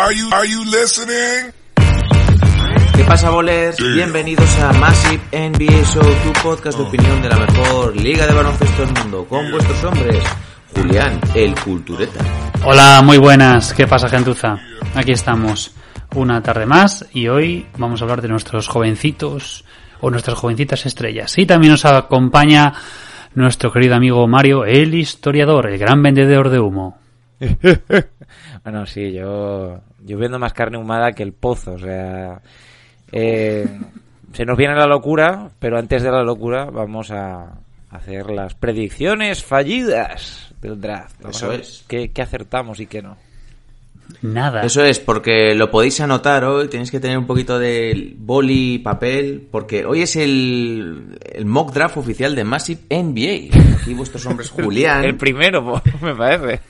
Are you are you listening? ¿Qué pasa, bolers? Bienvenidos a Massive NBA Show, tu podcast de opinión de la mejor liga de baloncesto del mundo, con vuestros hombres, Julián, el cultureta. Hola, muy buenas. ¿Qué pasa, gentuza? Aquí estamos una tarde más y hoy vamos a hablar de nuestros jovencitos o nuestras jovencitas estrellas. Y también nos acompaña nuestro querido amigo Mario, el historiador, el gran vendedor de humo. Bueno, sí, yo, yo viendo más carne humada que el pozo, o sea, eh, se nos viene la locura, pero antes de la locura vamos a hacer las predicciones fallidas del draft. Vamos Eso a ver es. ¿Qué, qué acertamos y qué no? Nada. Eso es, porque lo podéis anotar hoy, tenéis que tener un poquito de boli y papel, porque hoy es el, el mock draft oficial de Massive NBA. Aquí vuestros hombres Julián, El primero, me parece.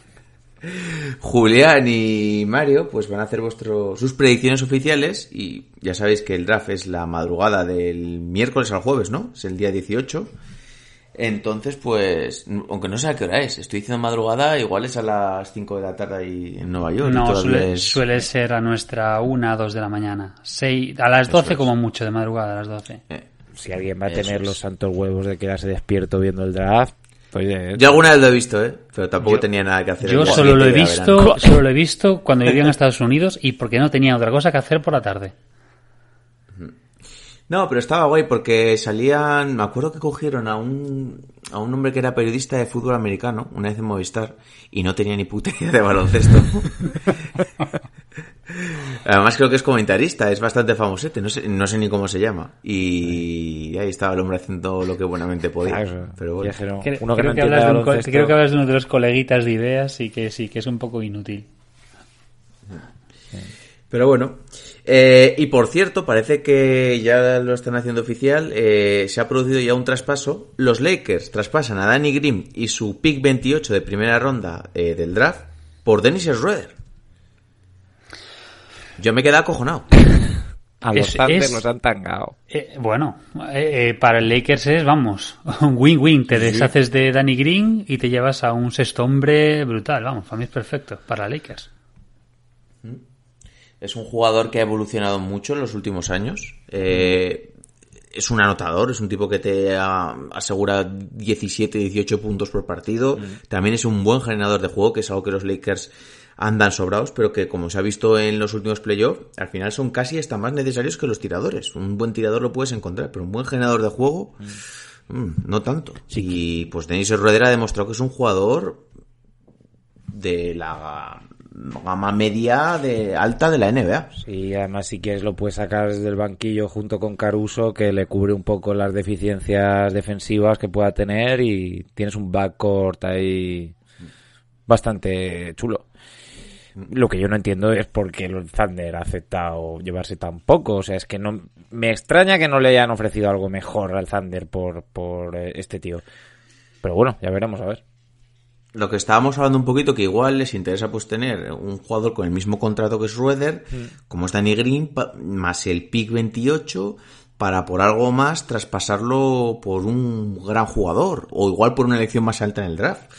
Julián y Mario pues van a hacer vuestro, sus predicciones oficiales y ya sabéis que el draft es la madrugada del miércoles al jueves, ¿no? Es el día 18. Entonces, pues, aunque no sé a qué hora es, estoy diciendo madrugada, igual es a las 5 de la tarde ahí en Nueva York. y no, suele, es- suele ser a nuestra una, dos de la mañana. Seis, a las 12 como mucho, de madrugada a las 12. Eh, Si alguien va a Eso tener es. los santos huevos de quedarse despierto viendo el draft, pues eh, Yo alguna vez lo he visto, ¿eh? Pero tampoco tenía nada que hacer. Yo solo lo he 7 de visto, solo lo he visto cuando vivía en Estados Unidos y porque no tenía otra cosa que hacer por la tarde. No, pero estaba guay porque salían. Me acuerdo que cogieron a un, a un hombre que era periodista de fútbol americano, una vez en Movistar, y no tenía ni puta idea de baloncesto. Además, creo que es comentarista, es bastante famosete, no sé, no sé ni cómo se llama. Y ahí estaba el hombre haciendo lo que buenamente podía. Pero bueno. Ya será Creo, uno que creo no que entiende hablas de un co- baloncesto. creo que hablas de uno de los coleguitas de ideas y que sí, que es un poco inútil. Pero bueno. Eh, y por cierto, parece que ya lo están haciendo oficial. eh, se ha producido ya un traspaso. Los Lakers traspasan a Danny Green y su pick 28 de primera ronda eh, del draft por Dennis Schroeder. Yo me quedé acojonado. A los Es- Thunder es- los han tangado. Eh, bueno, eh, eh, para el Lakers es, vamos, un win-win. Te deshaces de Danny Green y te llevas a un sexto hombre brutal. Vamos, para mí es perfecto. Para Lakers. Es un jugador que ha evolucionado mucho en los últimos años. Eh, es un anotador, es un tipo que te asegura 17, 18 puntos por partido. También es un buen generador de juego, que es algo que los Lakers andan sobrados, pero que como se ha visto en los últimos playoffs, al final son casi hasta más necesarios que los tiradores. Un buen tirador lo puedes encontrar, pero un buen generador de juego, mm, no tanto. Y pues Denis Schroeder ha demostrado que es un jugador de la gama media de alta de la NBA. Y además si quieres lo puedes sacar desde el banquillo junto con Caruso que le cubre un poco las deficiencias defensivas que pueda tener y tienes un backcourt ahí bastante chulo. Lo que yo no entiendo es por qué el Thunder ha aceptado llevarse tan poco. O sea, es que no me extraña que no le hayan ofrecido algo mejor al Thunder por, por eh, este tío. Pero bueno, ya veremos a ver. Lo que estábamos hablando un poquito, que igual les interesa pues tener un jugador con el mismo contrato que Schroeder, como es Danny Green, más el pick 28, para por algo más traspasarlo por un gran jugador, o igual por una elección más alta en el draft.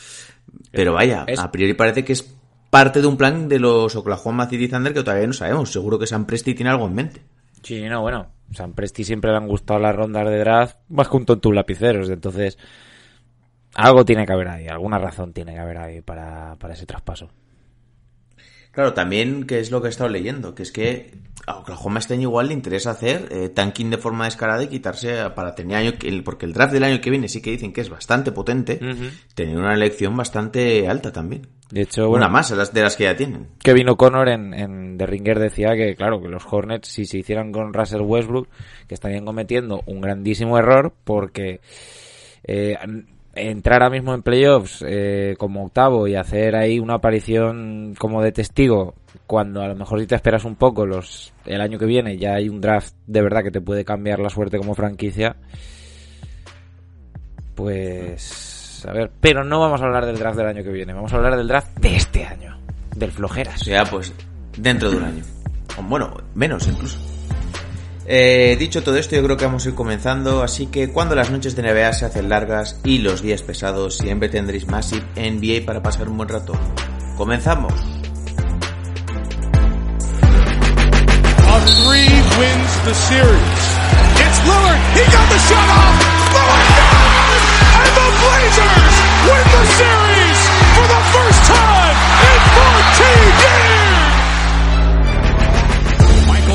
Pero vaya, a priori parece que es parte de un plan de los Oklahoma City Thunder que todavía no sabemos. Seguro que Sam Presti tiene algo en mente. Sí, no, bueno. San Presti siempre le han gustado las rondas de draft más que un tonto lapiceros. Entonces, algo tiene que haber ahí. Alguna razón tiene que haber ahí para, para ese traspaso. Claro, también, que es lo que he estado leyendo? Que es que a Oklahoma este año igual le interesa hacer eh, tanking de forma descarada y quitarse para tener año, que- porque el draft del año que viene sí que dicen que es bastante potente, tener una elección bastante alta también. De hecho, bueno, una más de las que ya tienen. Kevin O'Connor en, en The Ringer decía que, claro, que los Hornets, si se hicieran con Russell Westbrook, que estarían cometiendo un grandísimo error porque eh, entrar ahora mismo en playoffs eh, como octavo y hacer ahí una aparición como de testigo cuando a lo mejor si te esperas un poco los el año que viene ya hay un draft de verdad que te puede cambiar la suerte como franquicia pues a ver pero no vamos a hablar del draft del año que viene vamos a hablar del draft de este año del flojeras sea, pues dentro de un año. Bueno, menos incluso. Eh, dicho todo esto, yo creo que vamos a ir comenzando, así que cuando las noches de NBA se hacen largas y los días pesados, siempre tendréis Massive NBA para pasar un buen rato. ¡Comenzamos! A three wins the series. It's Lillard. He got the shot! And the Blazers win the series for the first time in 14 years.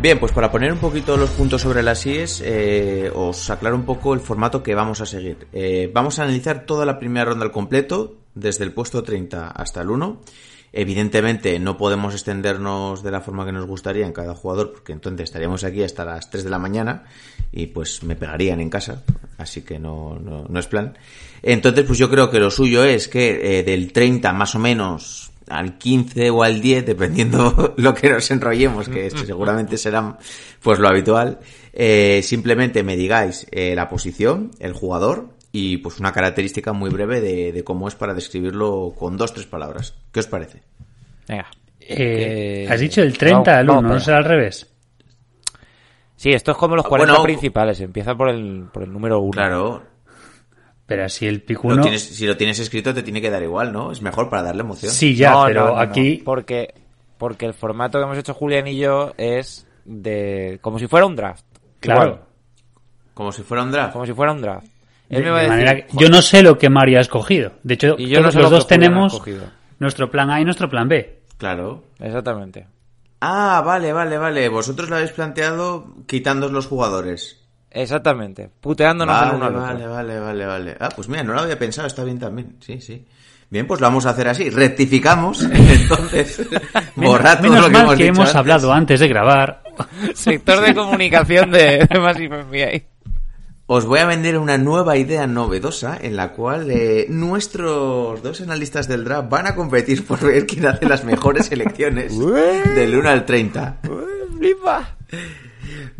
Bien, pues para poner un poquito los puntos sobre las IES, eh, os aclaro un poco el formato que vamos a seguir. Eh, vamos a analizar toda la primera ronda al completo, desde el puesto 30 hasta el 1. Evidentemente no podemos extendernos de la forma que nos gustaría en cada jugador, porque entonces estaríamos aquí hasta las 3 de la mañana y pues me pegarían en casa, así que no, no, no es plan. Entonces pues yo creo que lo suyo es que eh, del 30 más o menos al 15 o al 10, dependiendo lo que nos enrollemos, que este seguramente será pues lo habitual, eh, simplemente me digáis eh, la posición, el jugador y pues una característica muy breve de, de cómo es para describirlo con dos, tres palabras. ¿Qué os parece? venga Eh, has dicho el 30 al 1, vamos ¿no será al revés? sí esto es como los Ah, 40 bueno, principales empieza por el por el número 1 Claro, Pero así el pick lo 1... tienes- si lo tienes escrito te tiene que dar igual, ¿no? Es mejor para darle emoción. Sí, ya, No, pero no, no, no, aquí... porque porque el formato que hemos hecho Julián y yo es de como si fuera un draft Claro. Igual, Como si fuera un draft. como si fuera un draft él De- me va a de decir manera que- yo no sé lo que Mario ha escogido. De hecho, Y yo no todos sé los lo dos tenemos nuestro plan A y nuestro plan B. Claro. exactamente Ah, vale, vale, vale. Vosotros lo habéis planteado quitando los jugadores. Exactamente puteándonos Vale, el uno al vale, otro vale, vale, vale. Ah, pues mira, no lo había pensado, está bien también. Sí, sí. Bien, pues lo vamos a hacer así. Rectificamos, entonces, borrad todo Menos lo que mal hemos que dicho hemos antes. hablado antes de grabar. sector de comunicación de, de Massive NBA. Os voy a vender una nueva idea novedosa en la cual eh, nuestros dos analistas del draft van a competir por ver quién hace las mejores selecciones del 1 al 30. Flipa.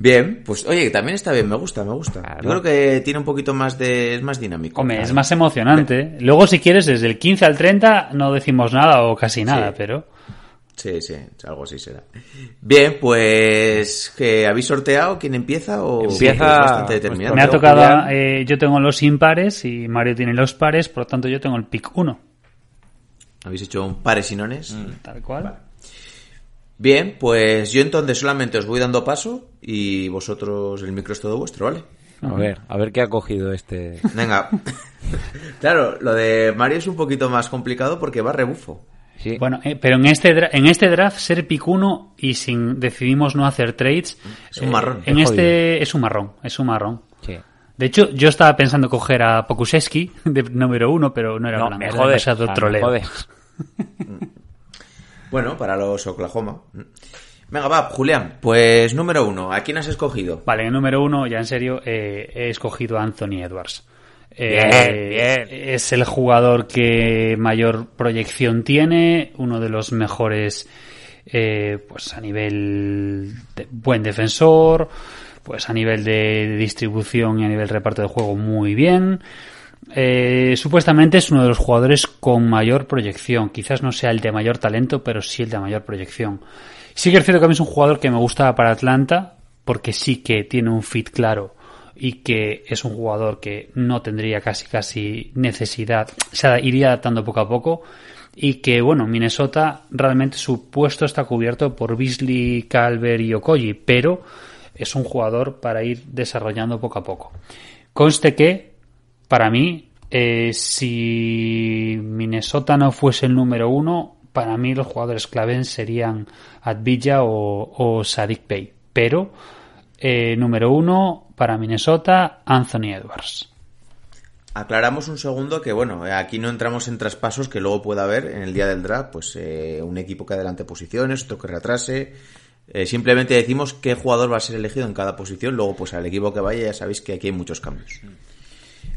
Bien, pues oye, también está bien, me gusta, me gusta. Claro. Yo creo que tiene un poquito más de... es más dinámico. Hombre, es más emocionante. Luego, si quieres, desde el 15 al 30 no decimos nada o casi nada, Sí. pero... Sí, sí, algo así será. Bien, pues que habéis sorteado quién empieza o Empieza es bastante determinante. Me ha tocado, eh, yo tengo los impares y Mario tiene los pares, por lo tanto yo tengo el pick 1. Habéis hecho un pares y nones. Tal cual. Bien, pues yo entonces solamente os voy dando paso y vosotros el micro es todo vuestro, ¿vale? A ver, a ver qué ha cogido este. Venga. claro, lo de Mario es un poquito más complicado porque va rebufo. Sí. Bueno, eh, pero en este, en este draft ser pick 1 y sin decidimos no hacer trades... Es un eh, marrón. En Es este es un marrón, es un marrón. sí. De hecho, yo estaba pensando coger a Pokusevski de número uno, pero no era No, plan, me jodes. demasiado o sea, me jodes. Bueno, para los Oklahoma. Venga, va, Julián. Pues número uno, ¿a quién has escogido? Vale, en número uno, ya en serio, eh, he escogido a Anthony Edwards. Eh, Bien, bien. Es el jugador que mayor proyección tiene, uno de los mejores, eh, pues a nivel de buen defensor, pues a nivel de distribución y a nivel reparto de juego muy bien. Eh, supuestamente es uno de los jugadores con mayor proyección. Quizás no sea el de mayor talento, pero sí el de mayor proyección. Sí que es cierto que a mí es un jugador que me gusta para Atlanta, porque sí que tiene un fit claro y que es un jugador que no tendría casi casi necesidad, se iría adaptando poco a poco y que bueno, Minnesota realmente su puesto está cubierto por Beasley, Calvert y Okoye, pero es un jugador para ir desarrollando poco a poco. Conste que, para mí, eh, si Minnesota no fuese el número uno, para mí los jugadores clave serían Advilla o, Sadik Bey. Pero, eh, número uno, para Minnesota, Anthony Edwards. Aclaramos un segundo que, bueno, aquí no entramos en traspasos que luego pueda haber en el día del draft, pues eh, un equipo que adelante posiciones, otro que retrase. Eh, simplemente decimos qué jugador va a ser elegido en cada posición, luego pues al equipo que vaya ya sabéis que aquí hay muchos cambios.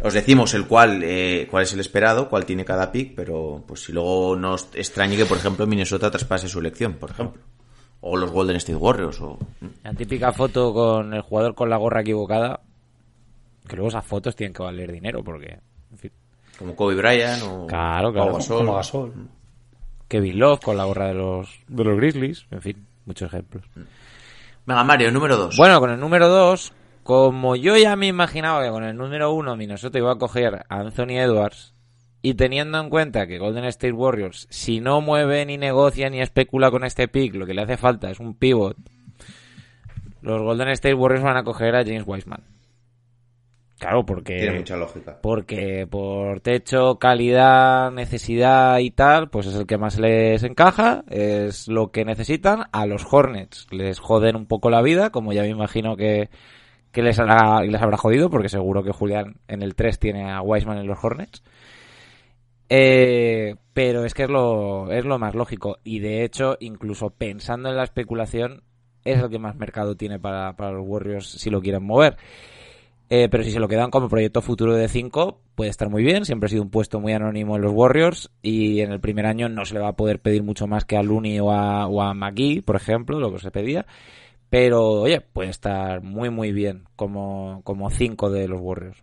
Os decimos el cual, eh, cuál es el esperado, cuál tiene cada pick, pero pues si luego nos extrañe que, por ejemplo, Minnesota traspase su elección, por ejemplo. O los Golden State Warriors, o... La típica foto con el jugador con la gorra equivocada, que luego esas fotos tienen que valer dinero, porque... En fin. Como Kobe Bryant o... Claro, claro. o Gasol. Como Gasol. Kevin Love con la gorra de los, de los Grizzlies, en fin, muchos ejemplos. Venga, Mario, número 2. Bueno, con el número 2, como yo ya me imaginaba que con el número 1 Minnesota iba a coger a Anthony Edwards, y teniendo en cuenta que Golden State Warriors, si no mueve ni negocia ni especula con este pick, lo que le hace falta es un pivot, los Golden State Warriors van a coger a James Wiseman. Claro, porque... Tiene mucha lógica. Porque por techo, calidad, necesidad y tal, pues es el que más les encaja, es lo que necesitan. A los Hornets les joden un poco la vida, como ya me imagino que, que les, hará, les habrá jodido, porque seguro que Julián en el 3 tiene a Wiseman en los Hornets. Eh, pero es que es lo, es lo más lógico. Y de hecho, incluso pensando en la especulación, es el que más mercado tiene para, para los Warriors si lo quieren mover. Eh, pero si se lo quedan como proyecto futuro de 5, puede estar muy bien. Siempre ha sido un puesto muy anónimo en los Warriors. Y en el primer año no se le va a poder pedir mucho más que a Looney o a, o a McGee, por ejemplo, lo que se pedía. Pero, oye, puede estar muy, muy bien como 5 de los Warriors.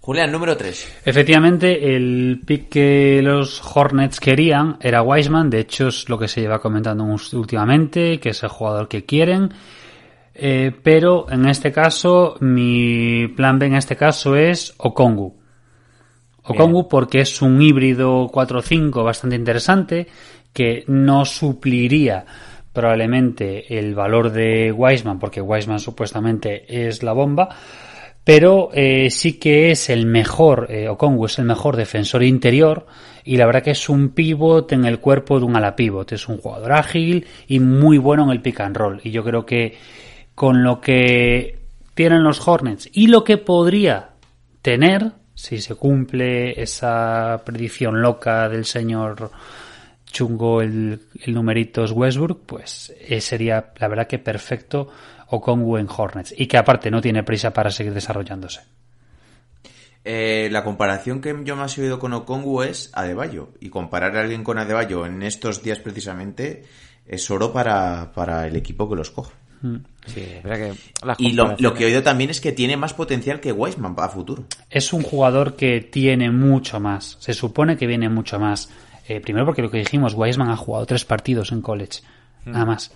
Julián, número 3. Efectivamente, el pick que los Hornets querían era Wiseman. De hecho, es lo que se lleva comentando últimamente, que es el jugador que quieren. Eh, pero en este caso, mi plan B en este caso es Okongu. Okongu porque es un híbrido 4-5 bastante interesante que no supliría probablemente el valor de Wiseman porque Wiseman supuestamente es la bomba pero eh, sí que es el mejor, eh, Okongu es el mejor defensor interior y la verdad que es un pivot en el cuerpo de un ala pivot, es un jugador ágil y muy bueno en el pick and roll. Y yo creo que con lo que tienen los Hornets y lo que podría tener si se cumple esa predicción loca del señor chungo el, el numeritos Westbrook, pues eh, sería la verdad que perfecto Okongu en Hornets y que aparte no tiene prisa para seguir desarrollándose. Eh, la comparación que yo más he oído con Okongu es Adebayo. Y comparar a alguien con Adebayo en estos días precisamente es oro para, para el equipo que los. Sí, que las Y lo, lo que he oído también es que tiene más potencial que Wiseman a futuro. Es un jugador que tiene mucho más. Se supone que viene mucho más. Eh, primero porque lo que dijimos, Wiseman ha jugado tres partidos en college. Nada más.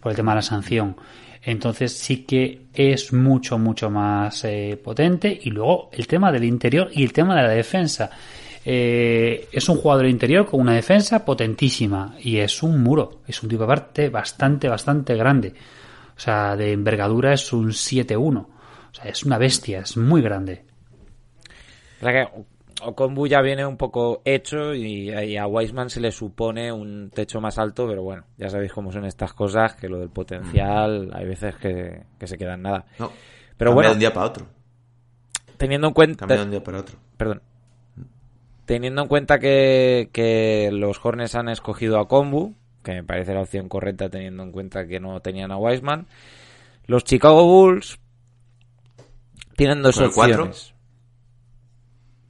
Por el tema de la sanción. Entonces sí que es mucho, mucho más eh, potente. Y luego el tema del interior y el tema de la defensa. Eh, es un jugador interior con una defensa potentísima. Y es un muro. Es un tipo de parte bastante, bastante grande. O sea, de envergadura es un 7-1. O sea, es una bestia, es muy grande. Que Okonbu ya viene un poco hecho y, y a Wiseman se le supone un techo más alto, pero bueno, ya sabéis cómo son estas cosas, que lo del potencial hay veces que, que se queda en nada. No. Pero bueno, de un día para otro. teniendo en cuenta... Cambia de un día para otro. Perdón. Teniendo en cuenta que, que los Hornets han escogido a Kombu, que me parece la opción correcta teniendo en cuenta que no tenían a Wiseman, los Chicago Bulls tienen dos ¿Con el cuatro?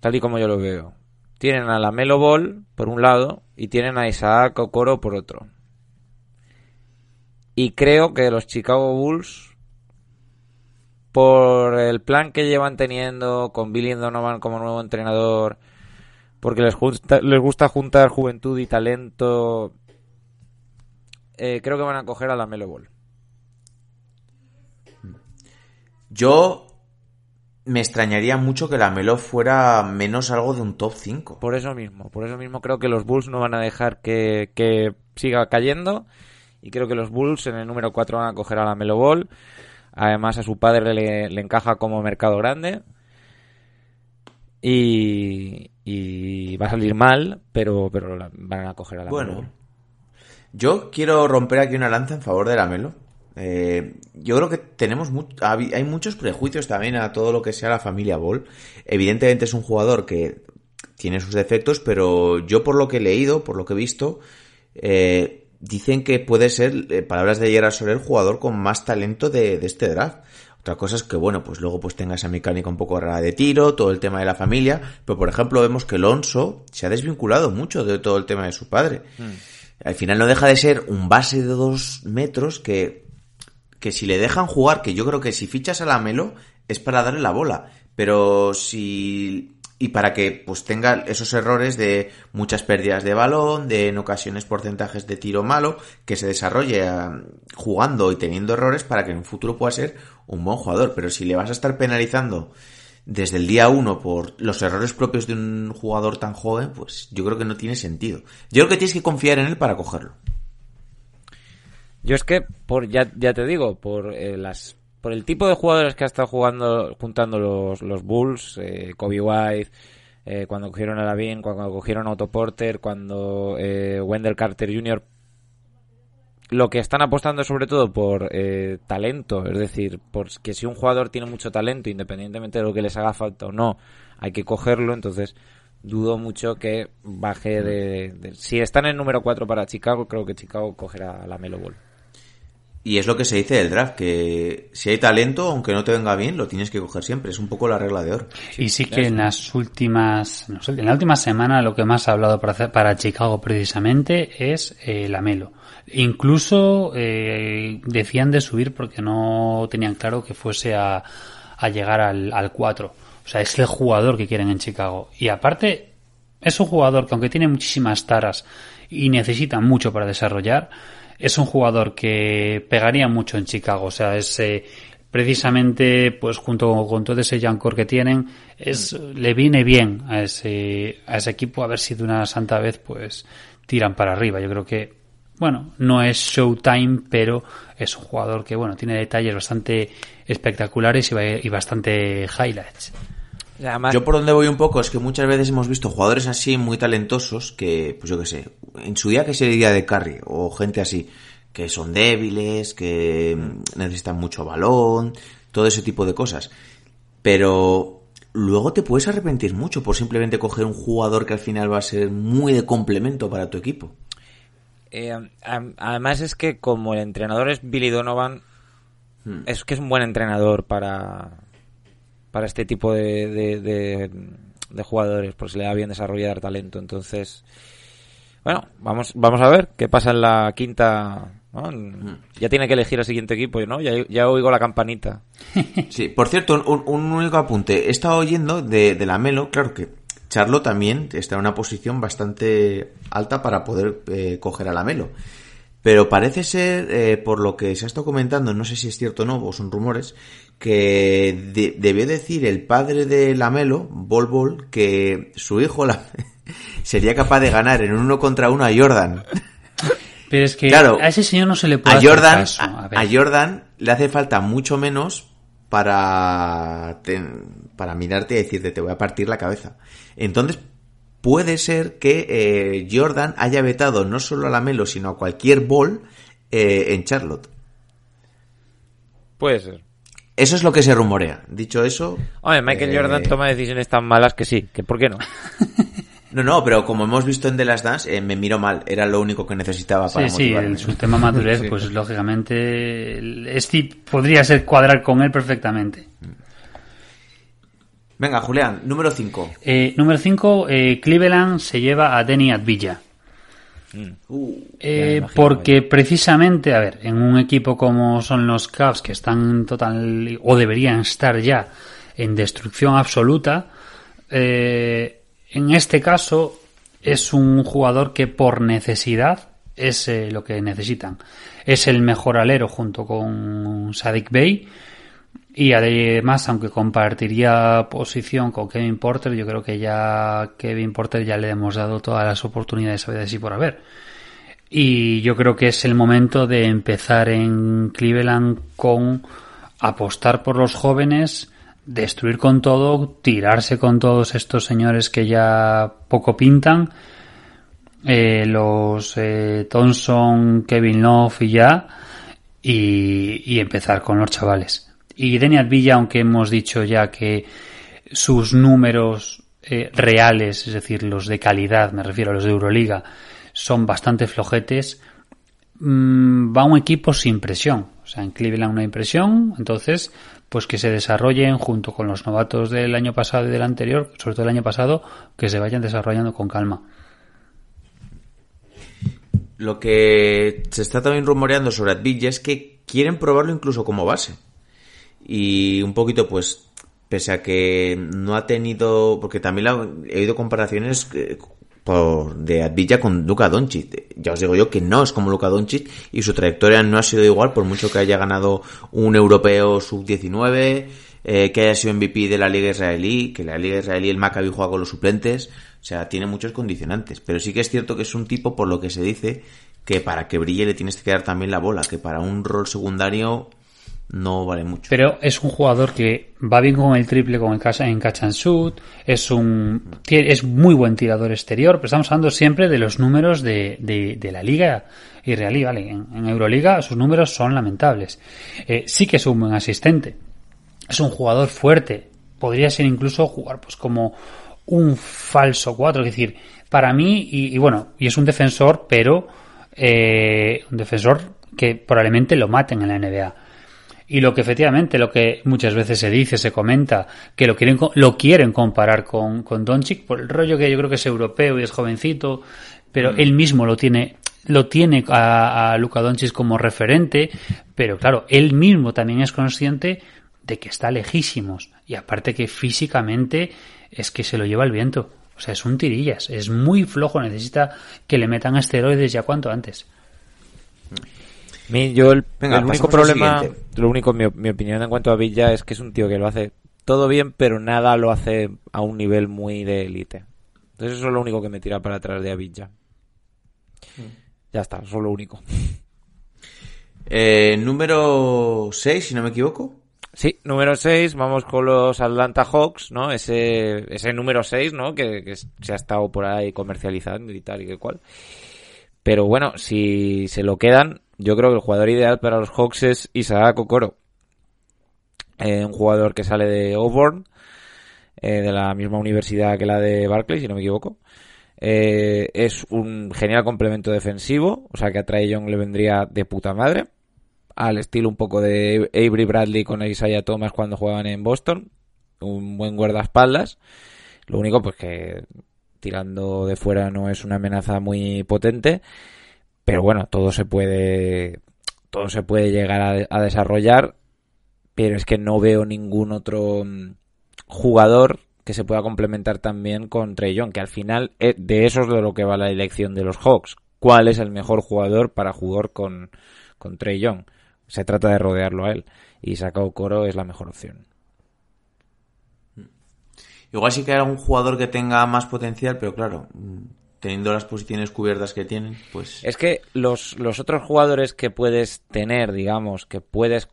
tal y como yo lo veo. Tienen a la Melo Ball por un lado y tienen a Isaac Okoro por otro. Y creo que los Chicago Bulls, por el plan que llevan teniendo con Billy Donovan como nuevo entrenador, porque les, gusta, les gusta juntar juventud y talento, eh, creo que van a coger a la Melo Ball. Yo me extrañaría mucho que la Melo fuera menos algo de un top 5. Por eso mismo, por eso mismo creo que los Bulls no van a dejar que, que siga cayendo y creo que los Bulls en el número 4 van a coger a la Melo Ball. Además a su padre le, le encaja como mercado grande y, y va a salir mal, pero, pero la- van a coger a la Melo Bueno, Ball. yo quiero romper aquí una lanza en favor de la Melo. Eh, yo creo que tenemos mu- hay muchos prejuicios también a todo lo que sea la familia Ball. Evidentemente es un jugador que tiene sus defectos, pero yo por lo que he leído, por lo que he visto, eh, dicen que puede ser, eh, palabras de Gerard Soler, el jugador con más talento de, de este draft. Otra cosa es que, bueno, pues luego pues tenga esa mecánica un poco rara de tiro, todo el tema de la familia, pero por ejemplo vemos que Alonso se ha desvinculado mucho de todo el tema de su padre. Al final no deja de ser un base de dos metros que, que si le dejan jugar, que yo creo que si fichas a la Melo es para darle la bola, pero si y para que pues tenga esos errores de muchas pérdidas de balón, de en ocasiones porcentajes de tiro malo, que se desarrolle ah, jugando y teniendo errores para que en un futuro pueda ser un buen jugador, pero si le vas a estar penalizando desde el día uno por los errores propios de un jugador tan joven, pues yo creo que no tiene sentido. Yo creo que tienes que confiar en él para cogerlo. Yo es que, por ya, ya te digo, por eh, las por el tipo de jugadores que ha estado jugando, juntando los, los Bulls, eh, Kobe White, eh, cuando cogieron a Lavin, cuando cogieron a Otto Porter, cuando eh, Wendell Carter Jr., lo que están apostando sobre todo por eh, talento, es decir, por que si un jugador tiene mucho talento, independientemente de lo que les haga falta o no, hay que cogerlo, entonces dudo mucho que baje de... si están en número 4 para Chicago, creo que Chicago cogerá la Melo Ball. Y es lo que se dice del draft, que si hay talento, aunque no te venga bien, lo tienes que coger siempre. Es un poco la regla de oro. Y sí que en las últimas, no sé, en la última semana lo que más ha hablado para, hacer- para Chicago precisamente es eh, la Melo. Incluso eh, decían de subir porque no tenían claro que fuese a, a llegar al, al 4. O sea, es el jugador que quieren en Chicago. Y aparte, es un jugador que aunque tiene muchísimas taras y necesita mucho para desarrollar, es un jugador que pegaría mucho en Chicago. O sea, es eh, precisamente, pues junto con todo ese Jankor que tienen, es, le viene bien a ese, a ese equipo a ver si de una santa vez, pues, tiran para arriba. Yo creo que, bueno, no es Showtime, pero es un jugador que, bueno, tiene detalles bastante espectaculares y, y bastante highlights. Además, Yo por donde voy un poco es que muchas veces hemos visto jugadores así muy talentosos que, pues yo qué sé, en su día que se diría de carry o gente así, que son débiles, que mm, necesitan mucho balón, todo ese tipo de cosas. Pero luego te puedes arrepentir mucho por simplemente coger un jugador que al final va a ser muy de complemento para tu equipo. eh, además es que como el entrenador es Billy Donovan, es que es un buen entrenador para, para este tipo de, de, de- de jugadores, porque se le da bien desarrollar talento. Entonces, bueno, vamos, vamos a ver qué pasa en la quinta. ¿no? Ya tiene que elegir el siguiente equipo, ¿no? Ya, ya oigo la campanita. Sí, por cierto, un, un único apunte. He estado oyendo de, de la Melo, claro que Charlo también está en una posición bastante alta para poder eh, coger a la Melo. Pero parece ser, eh, por lo que se ha estado comentando, no sé si es cierto o no, o son rumores, que de- debió decir el padre de Lamelo, Bol Bol, que su hijo la- sería capaz de ganar en un uno contra uno a Jordan. Pero es que Claro, a ese señor no se le puede a hacer Jordan, caso. a, A ver. a Jordan le hace falta mucho menos para, para mirarte y decirte te voy a partir la cabeza. Entonces, puede ser que eh, Jordan haya vetado no solo a la Melo, sino a cualquier ball eh, en Charlotte. Puede ser. Eso es lo que se rumorea. Dicho eso... Hombre, Michael eh, Jordan toma decisiones tan malas que sí, que ¿por qué no? No, no, pero como hemos visto en The Last Dance, eh, me miro mal. Era lo único que necesitaba para Sí, sí, motivarme. el, su tema madurez, pues lógicamente, este podría ser cuadrar con él perfectamente. Venga, Julián, número 5. Eh, número 5, Cleveland se lleva a Denny Advilla. Eh, imagino, porque precisamente, a ver, en un equipo como son los Cavs, que están en total, o deberían estar ya en destrucción absoluta, eh, en este caso es un jugador que por necesidad es eh, lo que necesitan. Es el mejor alero junto con Sadik Bey Y además, aunque compartiría posición con Kevin Porter, yo creo que ya Kevin Porter ya le hemos dado todas las oportunidades de sí por haber. Y yo creo que es el momento de empezar en Cleveland con apostar por los jóvenes, destruir con todo, tirarse con todos estos señores que ya poco pintan, eh, los eh, Thompson, Kevin Love y ya, y, y empezar con los chavales. Y Deniat Villa, aunque hemos dicho ya que sus números eh, reales, es decir, los de calidad, me refiero a los de Euroliga, son bastante flojetes, mm, va un equipo sin presión. O sea, en Cleveland una impresión, entonces, pues que se desarrollen junto con los novatos del año pasado y del anterior, sobre todo el año pasado, que se vayan desarrollando con calma. Lo que se está también rumoreando sobre Advilla es que quieren probarlo incluso como base. Y un poquito, pues, pese a que no ha tenido, porque también he oído comparaciones eh, por, de Advilla con Luka Doncic. Ya os digo yo que no es como Luka Doncic y su trayectoria no ha sido igual por mucho que haya ganado un europeo sub-19, eh, que haya sido MVP de la Liga Israelí, que la Liga Israelí el Maccabi juega con los suplentes, o sea, tiene muchos condicionantes. Pero sí que es cierto que es un tipo, por lo que se dice, que para que brille le tienes que dar también la bola, que para un rol secundario no vale mucho. Pero es un jugador que va bien con el triple con el catch, en catch and shoot, es un es muy buen tirador exterior, pero estamos hablando siempre de los números de, de, la liga israelí, ¿vale? En, en Euroliga sus números son lamentables. Eh, sí que es un buen asistente, es un jugador fuerte, podría ser incluso jugar pues como un falso 4, es decir, para mí, y, y bueno, y es un defensor, pero eh, un defensor que probablemente lo maten en la NBA. Y lo que efectivamente, lo que muchas veces se dice, se comenta, que lo quieren, lo quieren comparar con, con Doncic por el rollo que yo creo que es europeo y es jovencito, pero él mismo lo tiene, lo tiene a, a Luka Doncic como referente, pero claro, él mismo también es consciente de que está lejísimos. Y aparte que físicamente es que se lo lleva el viento. O sea, es un tirillas, es muy flojo, necesita que le metan esteroides ya cuanto antes. Mi- yo el, Venga, el único problema, lo único, mi, mi opinión en cuanto a Villa es que es un tío que lo hace todo bien, pero nada lo hace a un nivel muy de élite. Entonces eso es lo único que me tira para atrás de Avilla. Ya está, eso es lo único. Eh, número 6, si no me equivoco. Sí, número 6, vamos con los Atlanta Hawks, ¿no? Ese, ese número 6, ¿no? Que, que se ha estado por ahí comercializando y tal y que cual. Pero bueno, si se lo quedan, yo creo que el jugador ideal para los Hawks es Isaac Okoro. Eh, un jugador que sale de Auburn, eh, de la misma universidad que la de Barclay, si no me equivoco. Eh, es un genial complemento defensivo, o sea que a Trae Young le vendría de puta madre al estilo un poco de Avery Bradley con Isaiah Thomas cuando jugaban en Boston. Un buen guardaespaldas. Lo único, pues que tirando de fuera no es una amenaza muy potente. Pero bueno, todo se puede. Todo se puede llegar a, desarrollar. Pero es que no veo ningún otro mm, jugador que se pueda complementar también con Trey Young. Que al final eh, de eso es de lo que va la elección de los Hawks. ¿Cuál es el mejor jugador para jugar con, con Trey Young? Se trata de rodearlo a él. Y Sakao Coro es la mejor opción. Igual sí que hay algún jugador que tenga más potencial, pero claro, mm, teniendo las posiciones cubiertas que tienen, pues... Es que los, los otros jugadores que puedes tener, digamos, que puedes...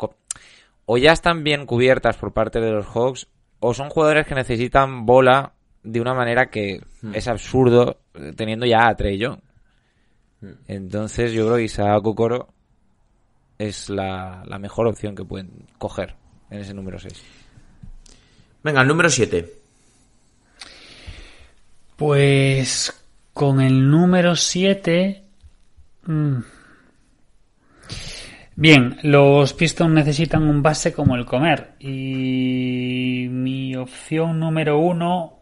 O ya están bien cubiertas por parte de los Hawks, o son jugadores que necesitan bola de una manera que es absurdo eh, teniendo ya a Trey Young. Entonces yo creo que Isaac Okoro es la, la mejor opción que pueden coger en ese número 6. Venga, el número 7. Pues con el número 7... Bien, los Pistons necesitan un base como el comer. Y mi opción número uno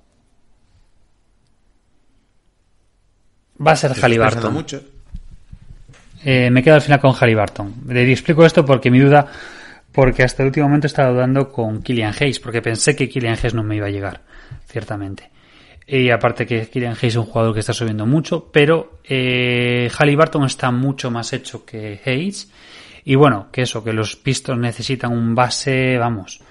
va a ser Halliburton. mucho. Eh, me quedo al final con Halliburton. Le explico esto porque mi duda, porque hasta el último momento estaba dudando con Killian Hayes, porque pensé que Killian Hayes no me iba a llegar, ciertamente. Y aparte que Killian Hayes es un jugador que está subiendo mucho, pero eh, Halliburton está mucho más hecho que Hayes. Y bueno, que eso, que los Pistons necesitan un base, vamos,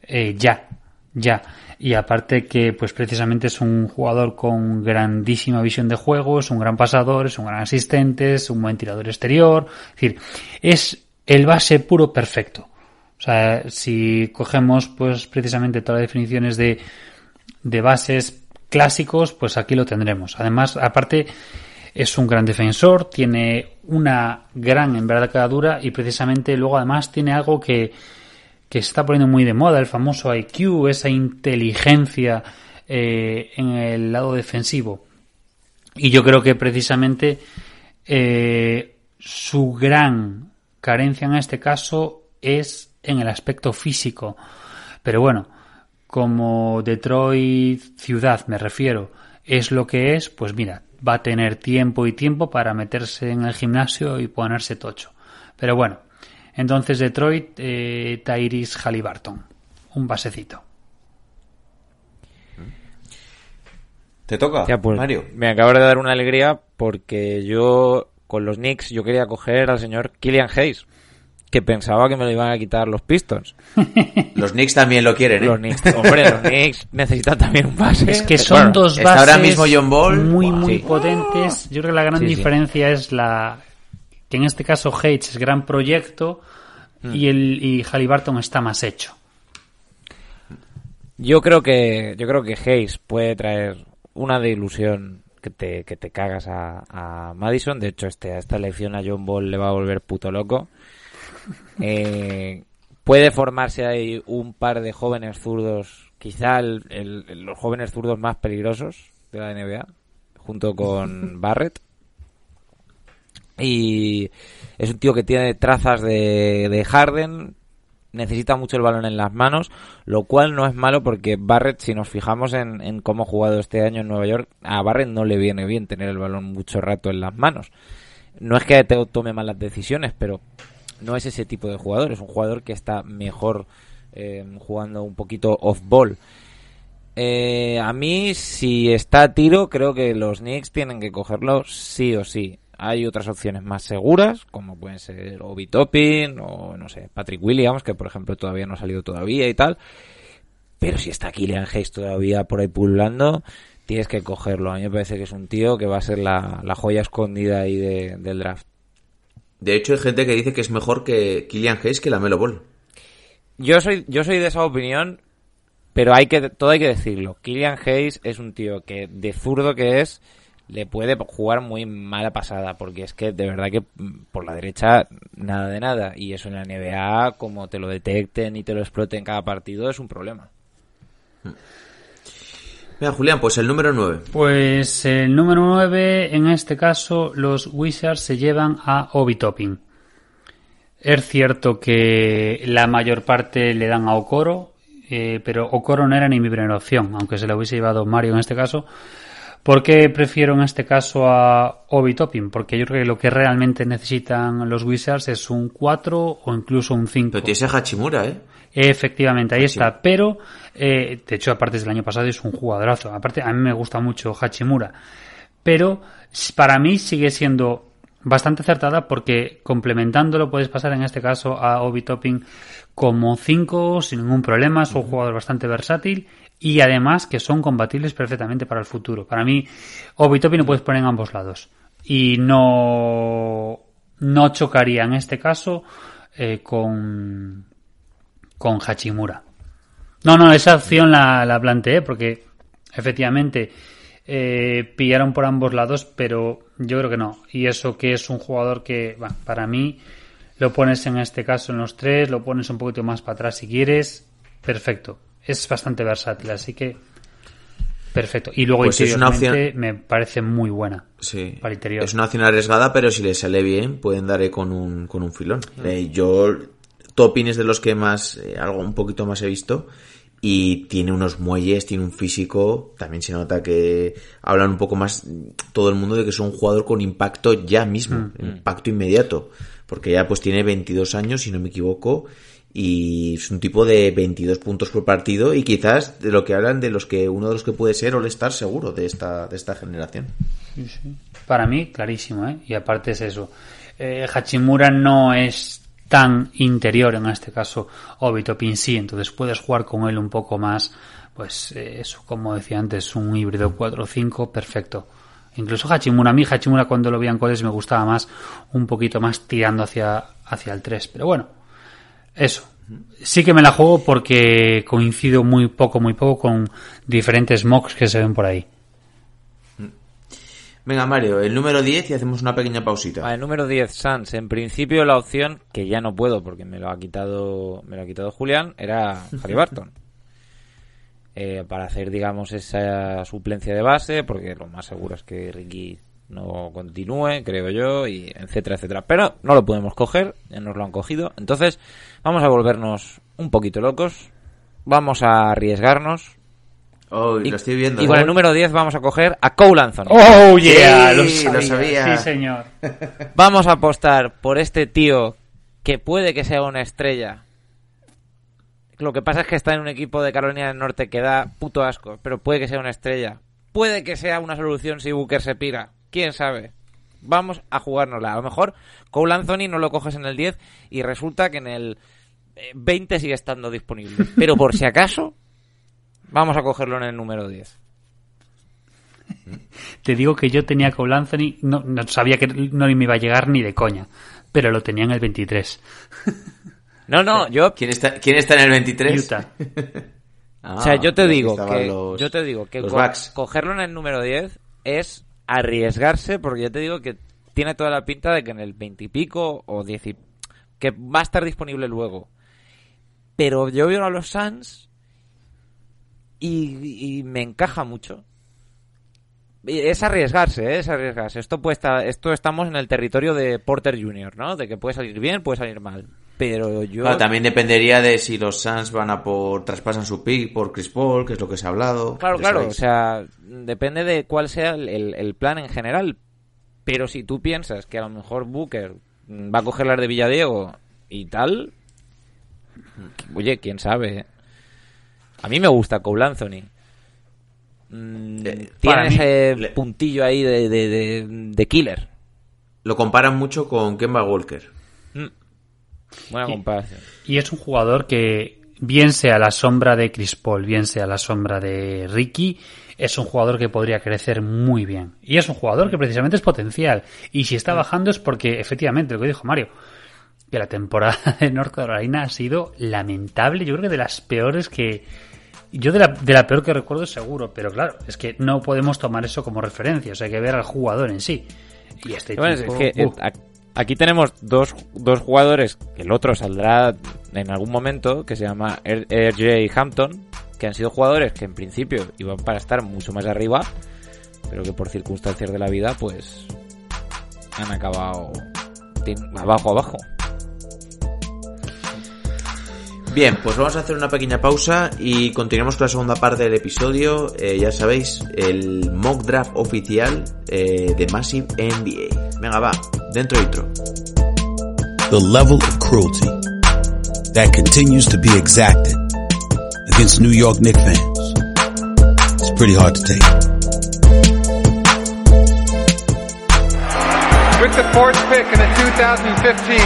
eh, ya, ya. Y aparte que, pues precisamente es un jugador con grandísima visión de juego, es un gran pasador, es un gran asistente, es un buen tirador exterior. Es decir, es el base puro perfecto. O sea, si cogemos, pues precisamente todas las definiciones de, de bases clásicos, pues aquí lo tendremos. Además, aparte, es un gran defensor, tiene una gran envergadura y precisamente luego además tiene algo que, que se está poniendo muy de moda, el famoso IQ, esa inteligencia eh, en el lado defensivo. Y yo creo que precisamente eh, su gran carencia en este caso es en el aspecto físico. Pero bueno, como Detroit ciudad me refiero, es lo que es, pues mira, va a tener tiempo y tiempo para meterse en el gimnasio y ponerse tocho. Pero bueno, entonces Detroit, eh, Tyrese Halliburton, un basecito. ¿Te toca, Ya, pues, Mario? Me acabo de dar una alegría porque yo, con los Knicks, yo quería coger al señor Killian Hayes, que pensaba que me lo iban a quitar los Pistons. Los Knicks también lo quieren, ¿eh? Los Knicks, hombre, los Knicks necesitan también un base. Es que son Bueno, dos bases ahora mismo John Ball. muy, muy sí. potentes. Yo creo que la gran Sí, sí. diferencia es la que en este caso Hates es gran proyecto y el y Halliburton está más hecho. Yo creo que yo creo que Hayes puede traer una de ilusión que te, que te cagas a, a Madison. De hecho, este, a esta elección a John Ball le va a volver puto loco. Eh, puede formarse ahí un par de jóvenes zurdos, quizá el- el- los jóvenes zurdos más peligrosos de la NBA, junto con Barrett. Y es un tío que tiene trazas de, de Harden, necesita mucho el balón en las manos, lo cual no es malo porque Barrett, si nos fijamos en, en cómo ha jugado este año en Nueva York, a Barrett no le viene bien tener el balón mucho rato en las manos. No es que te tome malas decisiones, pero no es ese tipo de jugador, es un jugador que está mejor eh, jugando un poquito off-ball. Eh, a mí, si está a tiro, creo que los Knicks tienen que cogerlo sí o sí. Hay otras opciones más seguras, como pueden ser Obi Toppin o, no sé, Patrick Williams, que por ejemplo todavía no ha salido todavía y tal. Pero si está Killian Hayes todavía por ahí pululando, tienes que cogerlo. A mí me parece que es un tío que va a ser la, joya escondida ahí de- del draft. De hecho, hay gente que dice que es mejor que Killian Hayes que la Melo Ball. Yo soy, yo soy de esa opinión, pero hay que, todo hay que decirlo. Killian Hayes es un tío que, de zurdo que es, le puede jugar muy mala pasada, porque es que de verdad que mm, por la derecha nada de nada. Y eso en la NBA, como te lo detecten y te lo exploten cada partido, es un problema. Mira, Julián, pues el número 9. Pues el número 9, en este caso, los Wizards se llevan a Obi Topping. Es cierto que la mayor parte le dan a Okoro, eh, pero Okoro no era ni mi primera opción, aunque se la hubiese llevado Mario en este caso. ¿Por qué prefiero en este caso a Obi Topping? Porque yo creo que lo que realmente necesitan los Wizards es un 4 o incluso un 5. Pero tienes a Hachimura, ¿eh? Efectivamente, ahí está. Pero, eh, de hecho, aparte del año pasado es un jugadorazo. Aparte, a mí me gusta mucho Hachimura. Pero para mí sigue siendo bastante acertada porque complementándolo puedes pasar en este caso a Obi Topping como 5 sin ningún problema. Es un jugador bastante versátil y además que son compatibles perfectamente para el futuro. Para mí, Obi Topping lo puedes poner en ambos lados. Y no, no chocaría en este caso eh, con, con Hachimura. No, no, esa opción la, la planteé porque efectivamente eh, pillaron por ambos lados, pero yo creo que no. Y eso que es un jugador que, bueno, para mí, lo pones en este caso en los tres, lo pones un poquito más para atrás si quieres, perfecto. Es bastante versátil, así que perfecto. Y luego Pues es una interiormente me parece muy buena. Sí. Para interior. Es una opción arriesgada, pero si le sale bien, pueden darle con un, con un filón. Eh, yo, Topping es de los que más, eh, algo un poquito más he visto. Y tiene unos muelles, tiene un físico. También se nota que hablan un poco más todo el mundo de que es un jugador con impacto ya mismo, impacto inmediato. Porque ya pues tiene 22 años, si no me equivoco. Y es un tipo de 22 puntos por partido. Y quizás de lo que hablan de los que, uno de los que puede ser All-Star seguro de esta, de esta generación. Para mí, clarísimo, ¿eh? Y aparte es eso. Eh, Hachimura no es tan interior, en este caso Obito Pinsi, entonces puedes jugar con él un poco más, pues eh, eso, como decía antes, un híbrido 4-5 perfecto. Incluso Hachimura, a mí Hachimura cuando lo vi en me gustaba más, un poquito más tirando hacia, hacia el 3, pero bueno, eso. Sí que me la juego porque coincido muy poco, muy poco con diferentes mocks que se ven por ahí. Venga, Mario, el número 10 y hacemos una pequeña pausita. Vale, número 10, Sans. En principio la opción, que ya no puedo porque me lo ha quitado, me lo ha quitado Julián, era Harry Barton. Eh, para hacer, digamos, esa suplencia de base, porque lo más seguro es que Ricky no continúe, creo yo, y etcétera, etcétera. Pero no lo podemos coger, ya nos lo han cogido. Entonces, vamos a volvernos un poquito locos. Vamos a arriesgarnos. Oh, Y, lo estoy viendo. y con ¿no? el número 10 vamos a coger a Cole Anthony. ¡Oh, yeah! Sí, lo, lo sabía. sabía. Sí, señor. Vamos a apostar por este tío que puede que sea una estrella. Lo que pasa es que está en un equipo de Carolina del Norte que da puto asco, pero puede que sea una estrella. Puede que sea una solución si Booker se pira. ¿Quién sabe? Vamos a jugárnosla. A lo mejor Cole Anthony no lo coges en el 10 y resulta que en el eh, 20 sigue estando disponible. Pero por si acaso, vamos a cogerlo en el número 10. Te digo que yo tenía Cole Anthony, no, no sabía que no me iba a llegar ni de coña, pero lo tenía en el 23. No, no, yo ¿Quién está, ¿Quién está en el 23? Utah. Ah, O sea, yo te digo que los- yo te digo que los co- Bucks. cogerlo en el número 10 es arriesgarse porque yo te digo que tiene toda la pinta de que en el 20 y pico o 10 y- que va a estar disponible luego. Pero yo veo a los Suns y, y me encaja mucho. Y Es arriesgarse, ¿eh? es arriesgarse. Esto puede estar, esto estamos en el territorio de Porter Jr., ¿no? De que puede salir bien, puede salir mal. Pero yo Claro, también dependería de si los Suns van a por traspasan su pick por Chris Paul, que es lo que se ha hablado. Claro, claro, sabéis. o sea, depende de cuál sea el, el- plan en general. Pero si tú piensas que a lo mejor Booker va a coger las de Villadiego y tal, oye, quién sabe. A mí me gusta Cole Anthony. Mm, Eh, tiene mí, ese puntillo ahí de, de, de- de killer. Lo comparan mucho con Kemba Walker. Mm. Buena Y- comparación. Y es un jugador que, bien sea la sombra de Chris Paul, bien sea la sombra de Ricky, es un jugador que podría crecer muy bien. Y es un jugador que precisamente es potencial. Y si está bajando es porque, efectivamente, lo que dijo Mario, que la temporada de North Carolina ha sido lamentable. Yo creo que de las peores que. Yo de la, de la peor que recuerdo seguro, pero claro, es que no podemos tomar eso como referencia, o sea, hay que ver al jugador en sí. Y este Bueno, tipo, es que eh, aquí tenemos dos, dos jugadores, que el otro saldrá en algún momento, que se llama R- RJ Hampton, que han sido jugadores que en principio iban para estar mucho más arriba, pero que por circunstancias de la vida, pues han acabado abajo, abajo. Bien, pues vamos a hacer una pequeña pausa y continuamos con la segunda parte del episodio. Eh, ya sabéis, el mock draft oficial eh, de Massive NBA. Venga, va, dentro intro. the level of cruelty that continues to be exacted against New York Knicks fans. It's pretty hard to take. With the fourth pick in the 2015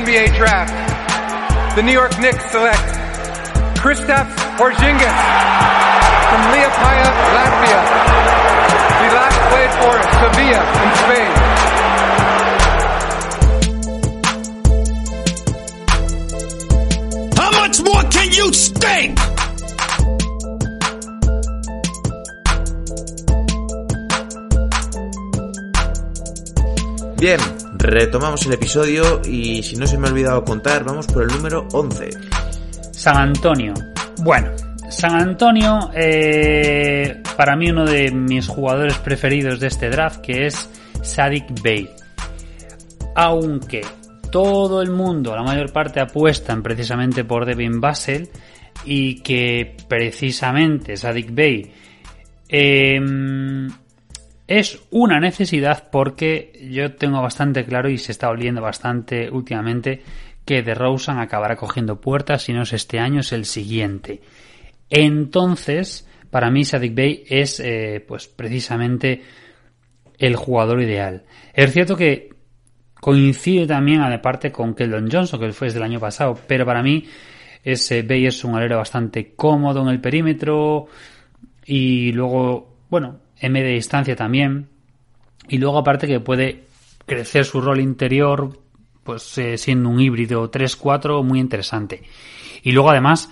NBA Draft, the New York Knicks select Kristaps Porzingis from Liepaja, Latvia. He last played for Sevilla in Spain. How much more can you stink? Bien, retomamos el episodio y si no se me ha olvidado contar, vamos por el número 11. San Antonio. Bueno, San Antonio, eh, para mí uno de mis jugadores preferidos de este draft, que es Sadik Bey. Aunque todo el mundo, la mayor parte, apuestan precisamente por Devin Basel y que precisamente Sadik Bey em, es una necesidad porque yo tengo bastante claro y se está oliendo bastante últimamente que DeRozan acabará cogiendo puertas, si no es este año, es el siguiente. Entonces, para mí Sadik Bey es eh, pues precisamente el jugador ideal. Es cierto que coincide también, aparte, con Keldon Johnson, que fue desde el año pasado. Pero para mí, ese Bay es un alero bastante cómodo en el perímetro. Y luego, bueno, en media distancia también. Y luego, aparte, que puede crecer su rol interior, pues eh, siendo un híbrido 3-4 muy interesante. Y luego, además,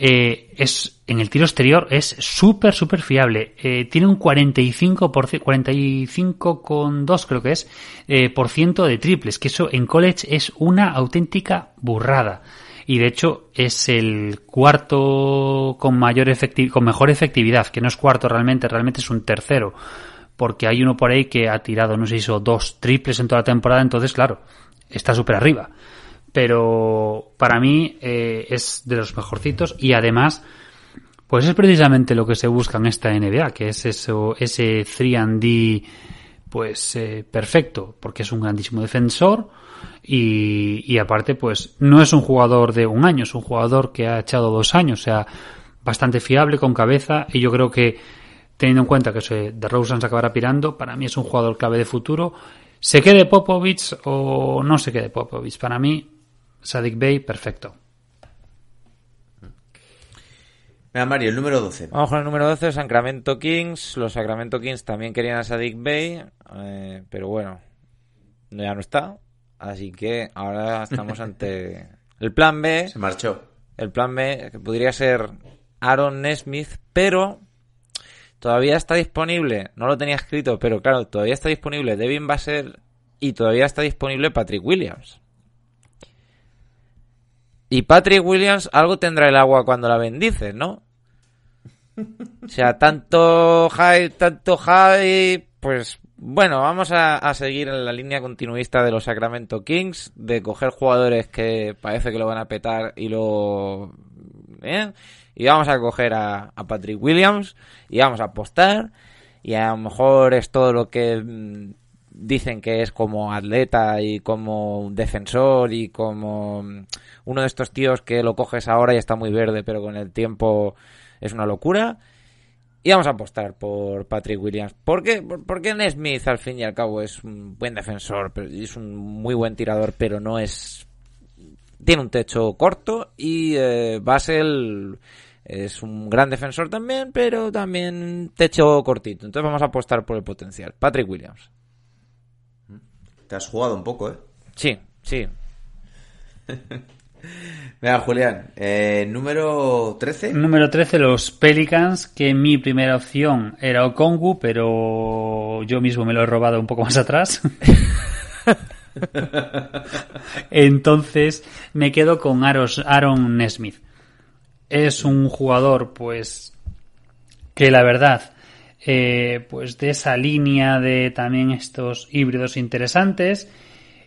eh, es en el tiro exterior es súper, súper fiable. Eh, tiene un 45%, 45,2 creo que es, eh, por ciento de triples, que eso en college es una auténtica burrada. Y de hecho es el cuarto con mayor efecti con mejor efectividad, que no es cuarto realmente, realmente es un tercero. Porque hay uno por ahí que ha tirado, no sé si hizo dos triples en toda la temporada, entonces claro, está súper arriba pero para mí eh, es de los mejorcitos y además pues es precisamente lo que se busca en esta NBA, que es eso, ese 3D pues eh, perfecto, porque es un grandísimo defensor y, y, aparte pues no es un jugador de un año, es un jugador que ha echado dos años, o sea, bastante fiable, con cabeza y yo creo que teniendo en cuenta que se, de Rosen se acabará pirando, para mí es un jugador clave de futuro. Se quede Popovich o no se quede Popovich, para mí Sadik Bey, perfecto. Venga, Mario, el número 12. Vamos con el número 12, Sacramento Kings. Los Sacramento Kings también querían a Sadik Bey, eh, pero bueno, ya no está. Así que ahora estamos ante el plan B. Se marchó. El plan B, que podría ser Aaron Nesmith, pero todavía está disponible. No lo tenía escrito, pero claro, todavía está disponible Devin Basser y todavía está disponible Patrick Williams. Y Patrick Williams algo tendrá el agua cuando la bendice, ¿no? O sea, tanto high, tanto high, pues bueno, vamos a, seguir en la línea continuista de los Sacramento Kings, de coger jugadores que parece que lo van a petar y lo... ¿eh? Y vamos a coger a, Patrick Williams y vamos a apostar y a lo mejor es todo lo que mm, dicen que es como atleta y como defensor y como mm, uno de estos tíos que lo coges ahora y está muy verde, pero con el tiempo es una locura. Y vamos a apostar por Patrick Williams. ¿Por qué? Porque Nesmith al fin y al cabo es un buen defensor, es un muy buen tirador, pero no es... Tiene un techo corto y eh, Basel es un gran defensor también, pero también techo cortito. Entonces vamos a apostar por el potencial. Patrick Williams. Te has jugado un poco, ¿eh? Sí, sí. Venga, Julián, eh, número 13. Número 13, los Pelicans, que mi primera opción era Okongu, pero yo mismo me lo he robado un poco más atrás. Entonces me quedo con Aaron Nesmith. Es un jugador, pues, que la verdad eh, pues de esa línea de también estos híbridos interesantes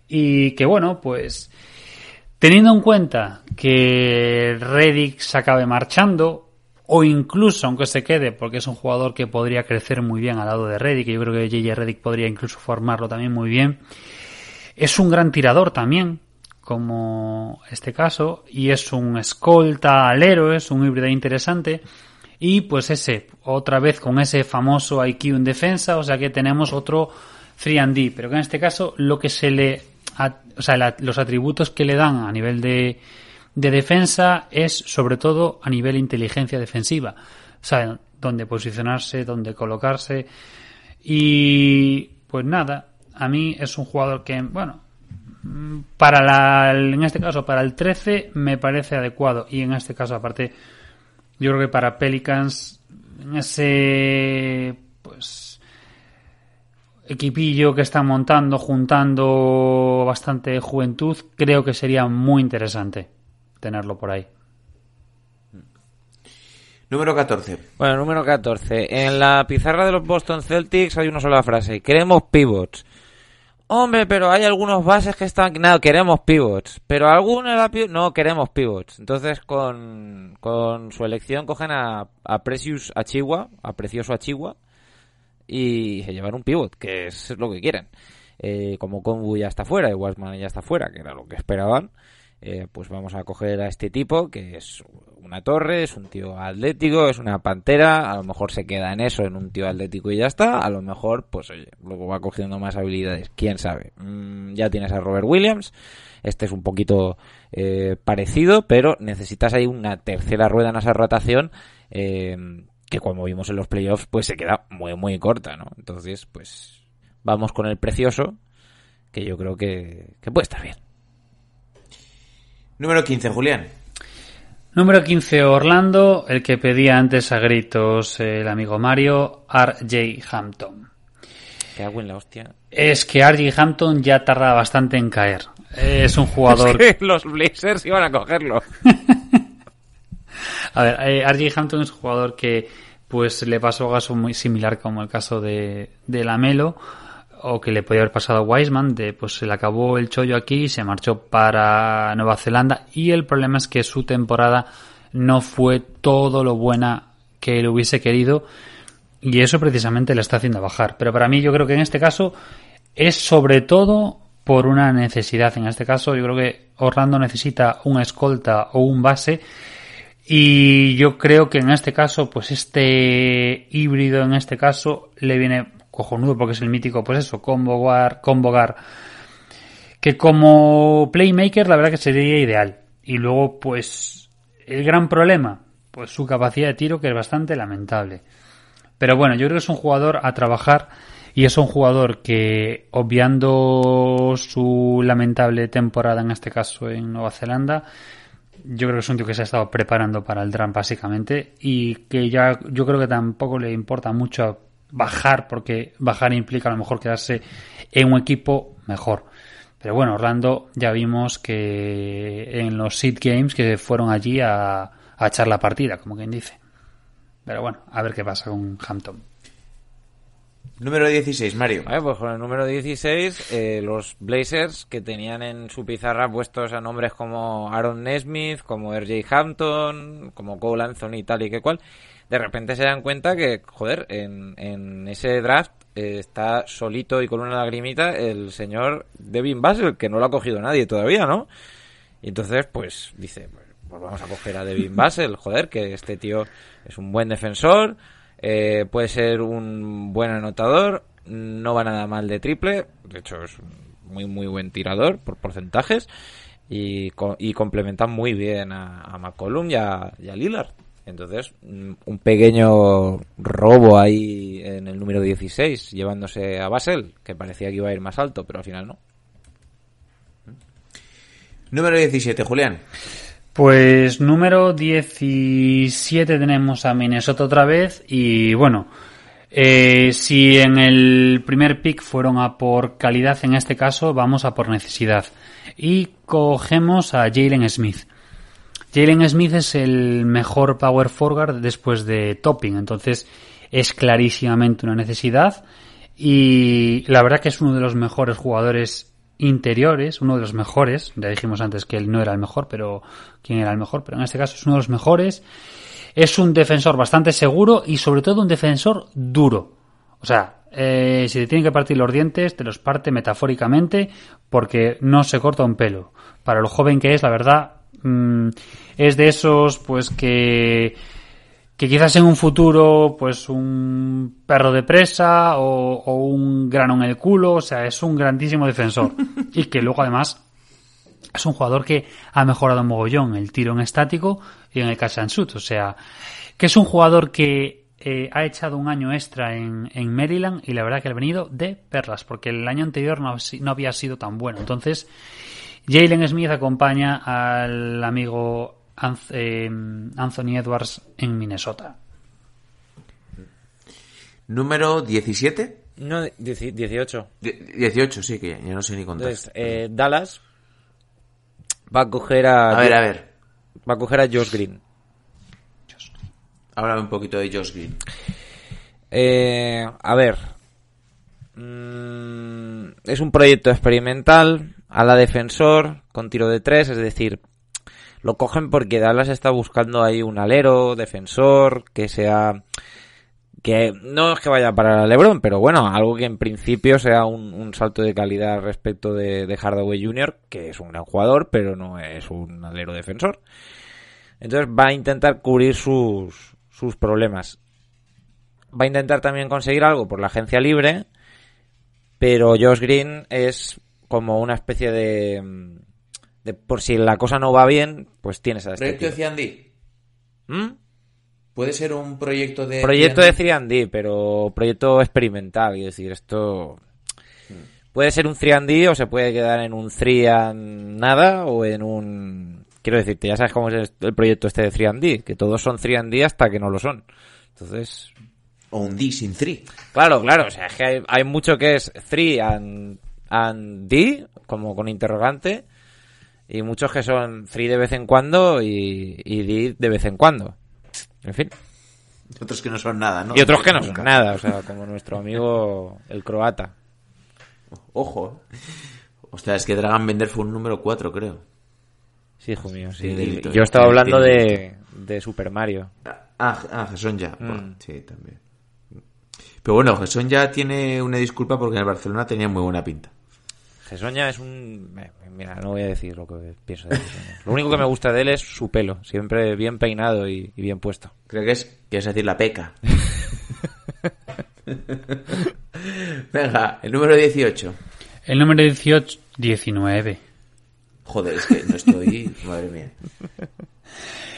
y que bueno, pues teniendo en cuenta que Reddick se acabe marchando o incluso aunque se quede porque es un jugador que podría crecer muy bien al lado de Reddick, yo creo que JJ Reddick podría incluso formarlo también muy bien. Es un gran tirador también, como este caso, y es un escolta alero, es un híbrido interesante. Y pues ese, otra vez con ese famoso IQ en defensa, o sea que tenemos otro 3D, pero que en este caso lo que se le, o sea, los atributos que le dan a nivel de, de defensa es sobre todo a nivel inteligencia defensiva. Sea, dónde posicionarse, dónde colocarse. Y pues nada, a mí es un jugador que, bueno, para la, en este caso, para el 13 me parece adecuado. Y en este caso, aparte, yo creo que para Pelicans, en ese equipillo que están montando, juntando bastante juventud, creo que sería muy interesante tenerlo por ahí. Número 14. Bueno, número 14. En la pizarra de los Boston Celtics hay una sola frase. Queremos pivots. Hombre, pero hay algunos bases que están... No, queremos pivots. Pero algunos no queremos pivots. Entonces con, con su elección cogen a, a Precious Achigua, a Precioso Achigua, y se llevan un pivot, que es lo que quieren. Eh, como Kongu ya está fuera y Wasman ya está fuera, que era lo que esperaban, eh, pues vamos a coger a este tipo, que es una torre, es un tío atlético, es una pantera, a lo mejor se queda en eso, en un tío atlético y ya está, a lo mejor, pues oye, luego va cogiendo más habilidades, quién sabe. Mm, ya tienes a Robert Williams, este es un poquito eh, parecido, pero necesitas ahí una tercera rueda en esa rotación eh, que como vimos en los playoffs, pues se queda muy, muy corta, ¿no? Entonces, pues vamos con el precioso, que yo creo que, que puede estar bien. Número 15, Julián. Número 15, Orlando, el que pedía antes a gritos el amigo Mario, R.J. Hampton. Qué hago en la hostia. Es que R.J. Hampton ya tarda bastante en caer. Es un jugador... Es que los Blazers iban a cogerlo. A ver, eh. Hampton es un jugador que pues le pasó a caso muy similar como el caso de, Lamelo o que le podía haber pasado a Wiseman de pues se le acabó el chollo aquí se marchó para Nueva Zelanda y el problema es que su temporada no fue todo lo buena que él hubiese querido y eso precisamente le está haciendo bajar pero para mí yo creo que en este caso es sobre todo por una necesidad en este caso yo creo que Orlando necesita una escolta o un base y yo creo que en este caso, pues este híbrido en este caso le viene cojonudo porque es el mítico, pues eso, Convogar, Convogar. Que como playmaker la verdad que sería ideal. Y luego, pues, el gran problema, pues su capacidad de tiro que es bastante lamentable. Pero bueno, yo creo que es un jugador a trabajar y es un jugador que, obviando su lamentable temporada en este caso en Nueva Zelanda, yo creo que es un tío que se ha estado preparando para el draft básicamente y que ya yo creo que tampoco le importa mucho bajar porque bajar implica a lo mejor quedarse en un equipo mejor. Pero bueno, Orlando ya vimos que en los Seed Games que fueron allí a, a echar la partida, como quien dice. Pero bueno, a ver qué pasa con Hampton. Número 16, Mario. Vale, pues con el número 16, eh, los Blazers que tenían en su pizarra puestos a nombres como Aaron Nesmith, como RJ Hampton, como Cole Anthony y tal y que cual, de repente se dan cuenta que, joder, en, en ese draft eh, está solito y con una lagrimita el señor Devin Basel, que no lo ha cogido nadie todavía, ¿no? Y entonces, pues, dice, pues vamos a coger a Devin Basel, joder, que este tío es un buen defensor, eh, puede ser un buen anotador, no va nada mal de triple, de hecho es un muy muy buen tirador por porcentajes y, y complementan muy bien a, a McCollum y a, y a Lillard. Entonces, mm, un pequeño robo ahí en el número 16, llevándose a Basel, que parecía que iba a ir más alto, pero al final no. Número 17, Julián. Pues número 17 tenemos a Minnesota otra vez y bueno, eh, si en el primer pick fueron a por calidad, en este caso vamos a por necesidad. Y cogemos a Jalen Smith. Jalen Smith es el mejor power forward después de Topping, entonces es clarísimamente una necesidad y la verdad que es uno de los mejores jugadores interiores, uno de los mejores, ya dijimos antes que él no era el mejor, pero quién era el mejor, pero en este caso es uno de los mejores. Es un defensor bastante seguro y sobre todo un defensor duro. O sea, eh, si te tienen que partir los dientes, te los parte metafóricamente porque no se corta un pelo. Para lo joven que es, la verdad, mm, es de esos pues que que quizás en un futuro, pues un perro de presa o, o un grano en el culo, o sea, es un grandísimo defensor. y que luego además es un jugador que ha mejorado un mogollón el tiro en estático y en el catch and shoot, o sea, que es un jugador que eh, ha echado un año extra en, en Maryland y la verdad que ha venido de perlas, porque el año anterior no, no había sido tan bueno. Entonces, Jalen Smith acompaña al amigo Anthony Edwards en Minnesota. Número 17. No, 18. Die- 18, sí, que ya no sé ni contar. Entonces, eh, Dallas va a coger a... a ver, a ver. Va a coger a Josh Green. Háblame un poquito de Josh Green. Eh, a ver. Mm, es un proyecto experimental a la defensor con tiro de tres, es decir, lo cogen porque Dallas está buscando ahí un alero, defensor, que sea que no es que vaya para LeBron, pero bueno, algo que en principio sea un, salto de calidad respecto de, de Hardaway Jr., que es un gran jugador, pero no es un alero defensor. Entonces va a intentar cubrir sus, sus problemas. Va a intentar también conseguir algo por la agencia libre, pero Josh Green es como una especie de, de por si la cosa no va bien, pues tienes a este Proyecto de tío. Ciandí. ¿Mm? Puede ser un proyecto de. Proyecto de Ciandí? 3D, pero proyecto experimental, es decir, esto puede ser un 3D o se puede quedar en un 3 and nada o en un quiero decirte, ya sabes cómo es el proyecto este de 3D, que todos son 3D hasta que no lo son. Entonces, O un D sin 3. claro, claro, o sea, es que hay, hay mucho que es 3 and, and D, como con interrogante, y muchos que son 3 de vez en cuando y, y de vez en cuando. En fin. Otros que no son nada, ¿no? Y otros que no son nada, o sea, como nuestro amigo el croata. Ojo. Hostia, es que Dragon Bender fue un número 4, creo. Sí, hijo mío, sí. Yo estaba hablando de, de Super Mario. Ah, ah Gesson ya. Mm. Bueno, sí, también. Pero bueno, Gesson ya tiene una disculpa porque en el Barcelona tenía muy buena pinta. Gesoña es un... eh, Mira, no voy a decir lo que pienso de Gesoña. Lo único que me gusta de él es su pelo, siempre bien peinado y, y bien puesto. Creo que es, quieres decir la peca. Venga, el número 18. El número 18, 19. Joder, es que no estoy. Madre mía.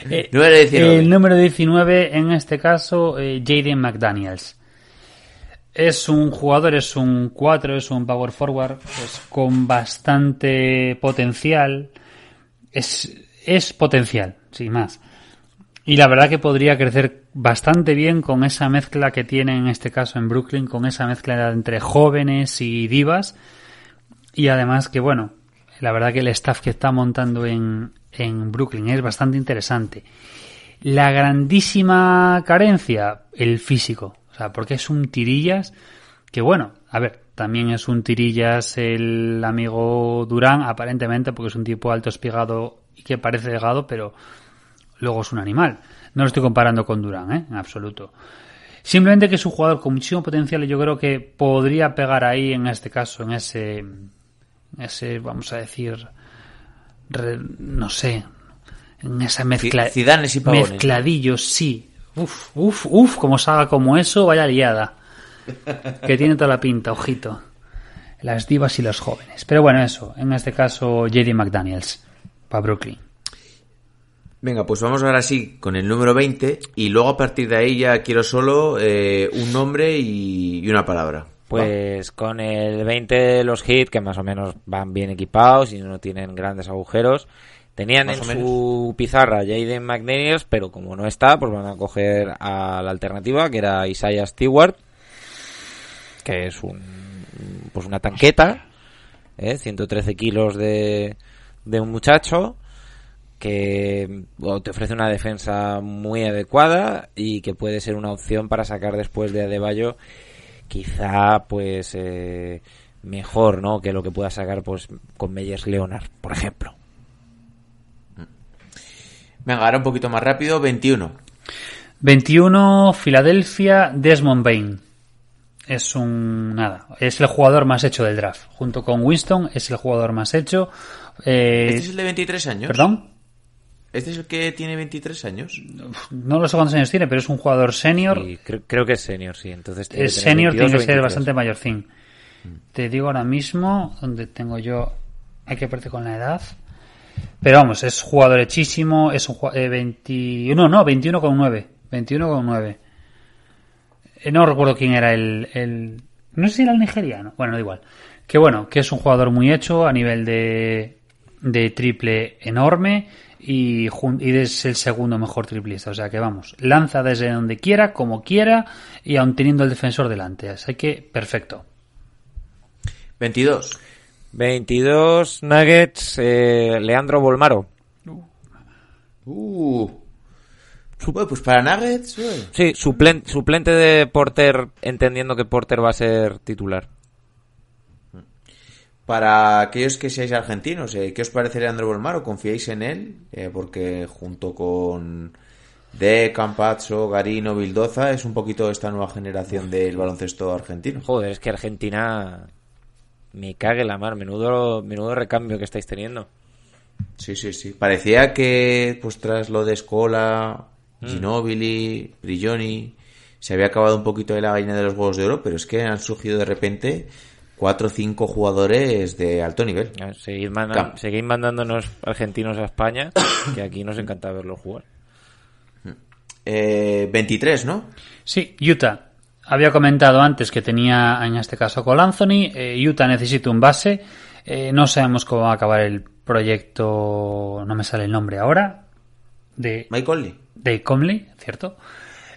Eh, Número 19. El número 19, en este caso, eh, Jaden McDaniels. Es un jugador, es un 4, es un power forward, pues con bastante potencial. Es, es potencial, sin más. Y la verdad que podría crecer bastante bien con esa mezcla que tiene en este caso en Brooklyn, con esa mezcla entre jóvenes y divas. Y además que, bueno, la verdad que el staff que está montando en, en Brooklyn es bastante interesante. La grandísima carencia, el físico. O sea, porque es un tirillas que, bueno, a ver, también es un tirillas el amigo Durán, aparentemente, porque es un tipo alto espigado y que parece delgado, pero luego es un animal. No lo estoy comparando con Durán, ¿eh? En absoluto. Simplemente que es un jugador con muchísimo potencial y yo creo que podría pegar ahí, en este caso, en ese, ese vamos a decir, re- no sé, en esa mezcla, y Pavones, ¿no? mezcladillos, sí. Uf, uf, uf, como salga como eso, vaya liada. Que tiene toda la pinta, ojito. Las divas y los jóvenes. Pero bueno, eso, en este caso, JD McDaniels, para Brooklyn. Venga, pues vamos ahora sí con el número 20 y luego a partir de ahí ya quiero solo eh, un nombre y, y una palabra. Pues con el 20 los hits, que más o menos van bien equipados y no tienen grandes agujeros, tenían en su pizarra Jaden McDaniels, pero como no está, pues van a coger a la alternativa, que era Isaiah Stewart, que es un pues una tanqueta, ¿eh? 113 kilos de, de un muchacho, que te ofrece una defensa muy adecuada y que puede ser una opción para sacar después de Adebayo quizá pues eh, mejor no que lo que pueda sacar pues con Meyers Leonard por ejemplo Venga, ahora un poquito más rápido, 21. 21, Filadelfia, Desmond Bain. Es un. Nada. Es el jugador más hecho del draft. Junto con Winston, es el jugador más hecho. Eh, ¿Este es el de 23 años? ¿Perdón? ¿Este es el que tiene 23 años? No lo sé cuántos años tiene, pero es un jugador senior. y creo, creo que es senior sí entonces tiene es senior, 22 tiene que ser 23. bastante mayorcín. Te digo ahora mismo, donde tengo yo. Hay que verte con la edad. Pero vamos, es jugador hechísimo. Es un jugador. 21, no, 21 con 9. 21 con 9. Eh, No recuerdo quién era el, el- No sé si era el nigeriano. Bueno, da igual. Que bueno, que es un jugador muy hecho a nivel de, de triple enorme y, y es el segundo mejor triplista. O sea que vamos, lanza desde donde quiera, como quiera y aun teniendo el defensor delante. Así que perfecto. 22. 22 Nuggets eh, Leandro Bolmaro Uh. Bueno, pues para Nuggets, eh. sí suplen- suplente de Porter entendiendo que Porter va a ser titular Para aquellos que seáis argentinos, eh, ¿qué os parece Leandro Bolmaro? ¿Confiáis en él? Eh, porque junto con De Campazzo, Garino, Bildoza es un poquito esta nueva generación del baloncesto argentino. joder es que Argentina me cague la mar menudo menudo recambio que estáis teniendo Sí, sí, sí. Parecía que, pues tras lo de Escola, Mm. Ginobili, Brigioni, se había acabado un poquito de la vaina de los huevos de oro, pero es que han surgido de repente cuatro o cinco jugadores de alto nivel. Seguid mandándonos argentinos a España, que aquí nos encanta verlos jugar. Eh, 23, ¿no? Sí, Utah. Había comentado antes que tenía en este caso Cole Anthony. Eh, Utah necesita un base. Eh, no sabemos cómo va a acabar el proyecto. No me sale el nombre ahora. De Mike Conley. de Conley, ¿cierto?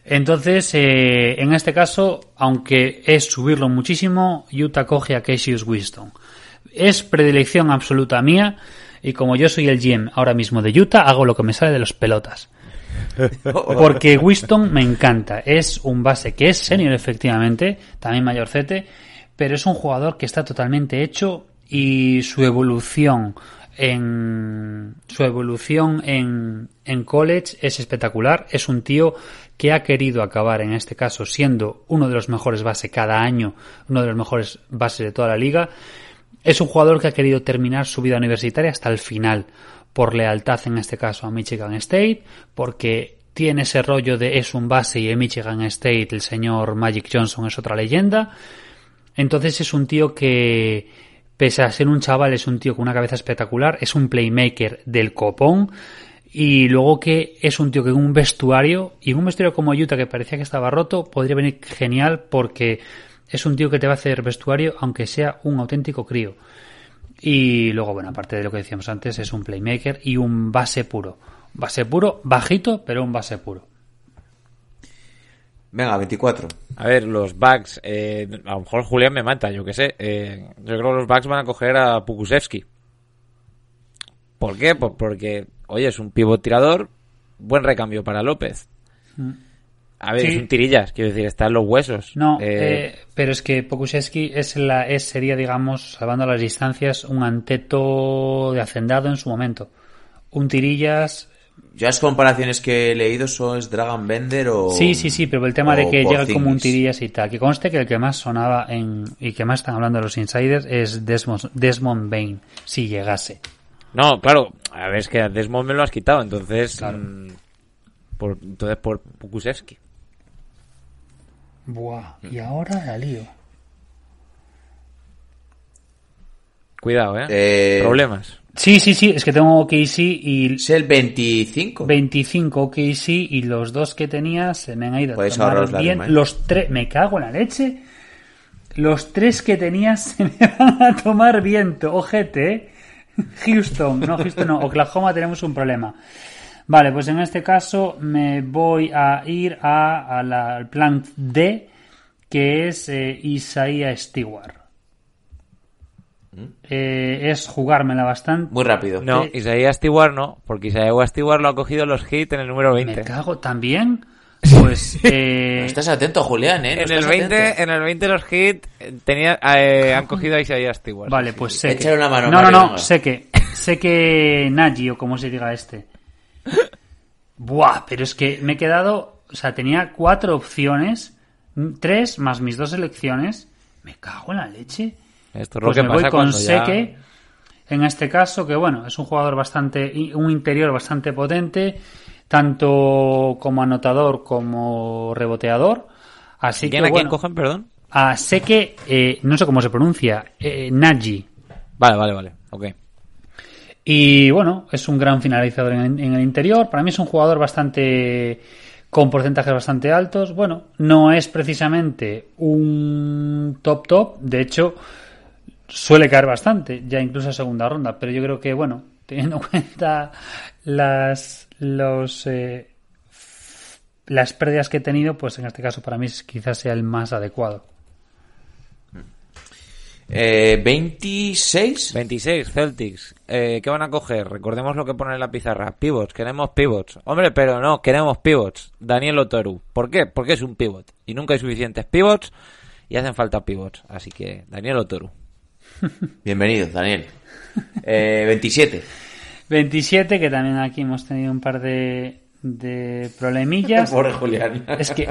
Entonces, eh, en este caso, aunque es subirlo muchísimo, Utah coge a Cassius Winston. Es predilección absoluta mía y como yo soy el GM ahora mismo de Utah, hago lo que me sale de los pelotas. Porque Winston me encanta. Es un base que es senior, efectivamente, también mayorcete, pero es un jugador que está totalmente hecho y su evolución en su evolución en, en college es espectacular. Es un tío que ha querido acabar, en este caso, siendo uno de los mejores bases cada año, uno de los mejores bases de toda la liga. Es un jugador que ha querido terminar su vida universitaria hasta el final, por lealtad en este caso a Michigan State, porque tiene ese rollo de es un base y en Michigan State el señor Magic Johnson es otra leyenda. Entonces es un tío que, pese a ser un chaval, es un tío con una cabeza espectacular, es un playmaker del copón. Y luego que es un tío que en un vestuario, y en un vestuario como Utah que parecía que estaba roto, podría venir genial porque es un tío que te va a hacer vestuario aunque sea un auténtico crío. Y luego, bueno, aparte de lo que decíamos antes, es un playmaker y un base puro. Base puro, bajito, pero un base puro. Venga, 24. A ver, los Bucks, eh, a lo mejor Julián me mata, yo qué sé. eh, yo creo que los Bucks van a coger a Pukusevski. ¿Por qué? Pues porque, oye, es un pivot tirador, buen recambio para López. A ver, Sí. es un tirillas, quiero decir, está en los huesos. No, Eh, eh, pero es que Pokusevski es la, es, sería, digamos, salvando las distancias, un anteto de hacendado en su momento. Un tirillas. Yo las comparaciones que he leído son es Dragon Bender o... Sí, sí, sí, pero el tema de que llega como un tirillas y tal. Que conste que el que más sonaba en, y que más están hablando los insiders es Desmond, Desmond Bain, si llegase. No, claro, a ver, es que a Desmond me lo has quitado, entonces... mm, por, entonces por Pukusevski. Buah, y ahora la lío. Cuidado, ¿eh? Eh, Problemas. Sí, sí, sí, es que tengo OKC y Es el 25. 25 OKC y los dos que tenía se me han ido tomar ahorraros la bien. Los tres, me cago en la leche. Los tres que tenía se me van a tomar viento. Ojete, ¿eh? Houston, no, Houston no, Oklahoma tenemos un problema. Vale, pues en este caso me voy a ir a, a la- al plan D, que es eh, Isaiah Stewart. Eh, es jugármela bastante. Muy rápido. No, Eh, Isaiah Stewart no, porque Isaiah Stewart lo ha cogido los hits en el número 20. Me cago también. Pues eh, Estás atento, Julián, ¿eh? No En el, estás 20, atento. en el 20 los hits eh, tenía, eh, han cogido a Isaiah Stewart. Vale, pues sí. sé que... una mano, no, no, no, sé que... Sé que Nagy, o como se diga este. Buah, pero es que me he quedado... O sea, tenía cuatro opciones, tres más mis dos elecciones. Me cago en la leche. Esto es lo Pues que me pasa voy con ya- Seque. En este caso, que bueno, es un jugador bastante... Un interior bastante potente, tanto como anotador como reboteador. Así ¿Quién, que ¿A quién bueno, cogen, perdón? a Seque, eh, no sé cómo se pronuncia, eh, Nagy. Vale, vale, vale. Ok. Y bueno, es un gran finalizador en, el interior. Para mí es un jugador bastante con porcentajes bastante altos. Bueno, no es precisamente un top top. De hecho, suele caer bastante, ya incluso a segunda ronda. Pero yo creo que, bueno, teniendo en cuenta las los eh, las pérdidas que he tenido, pues en este caso para mí quizás sea el más adecuado. Eh, 26. 26, Celtics. Eh, ¿Qué van a coger? Recordemos lo que pone en la pizarra. Pivots, queremos pivots. Hombre, pero no, queremos pivots. Daniel Otoru. ¿Por qué? Porque es un pivot. Y nunca hay suficientes pivots y hacen falta pivots. Así que, Daniel Otoru. Bienvenido, Daniel. Eh, 27. 27, que también aquí hemos tenido un par de, de problemillas. Pobre Julián. Es que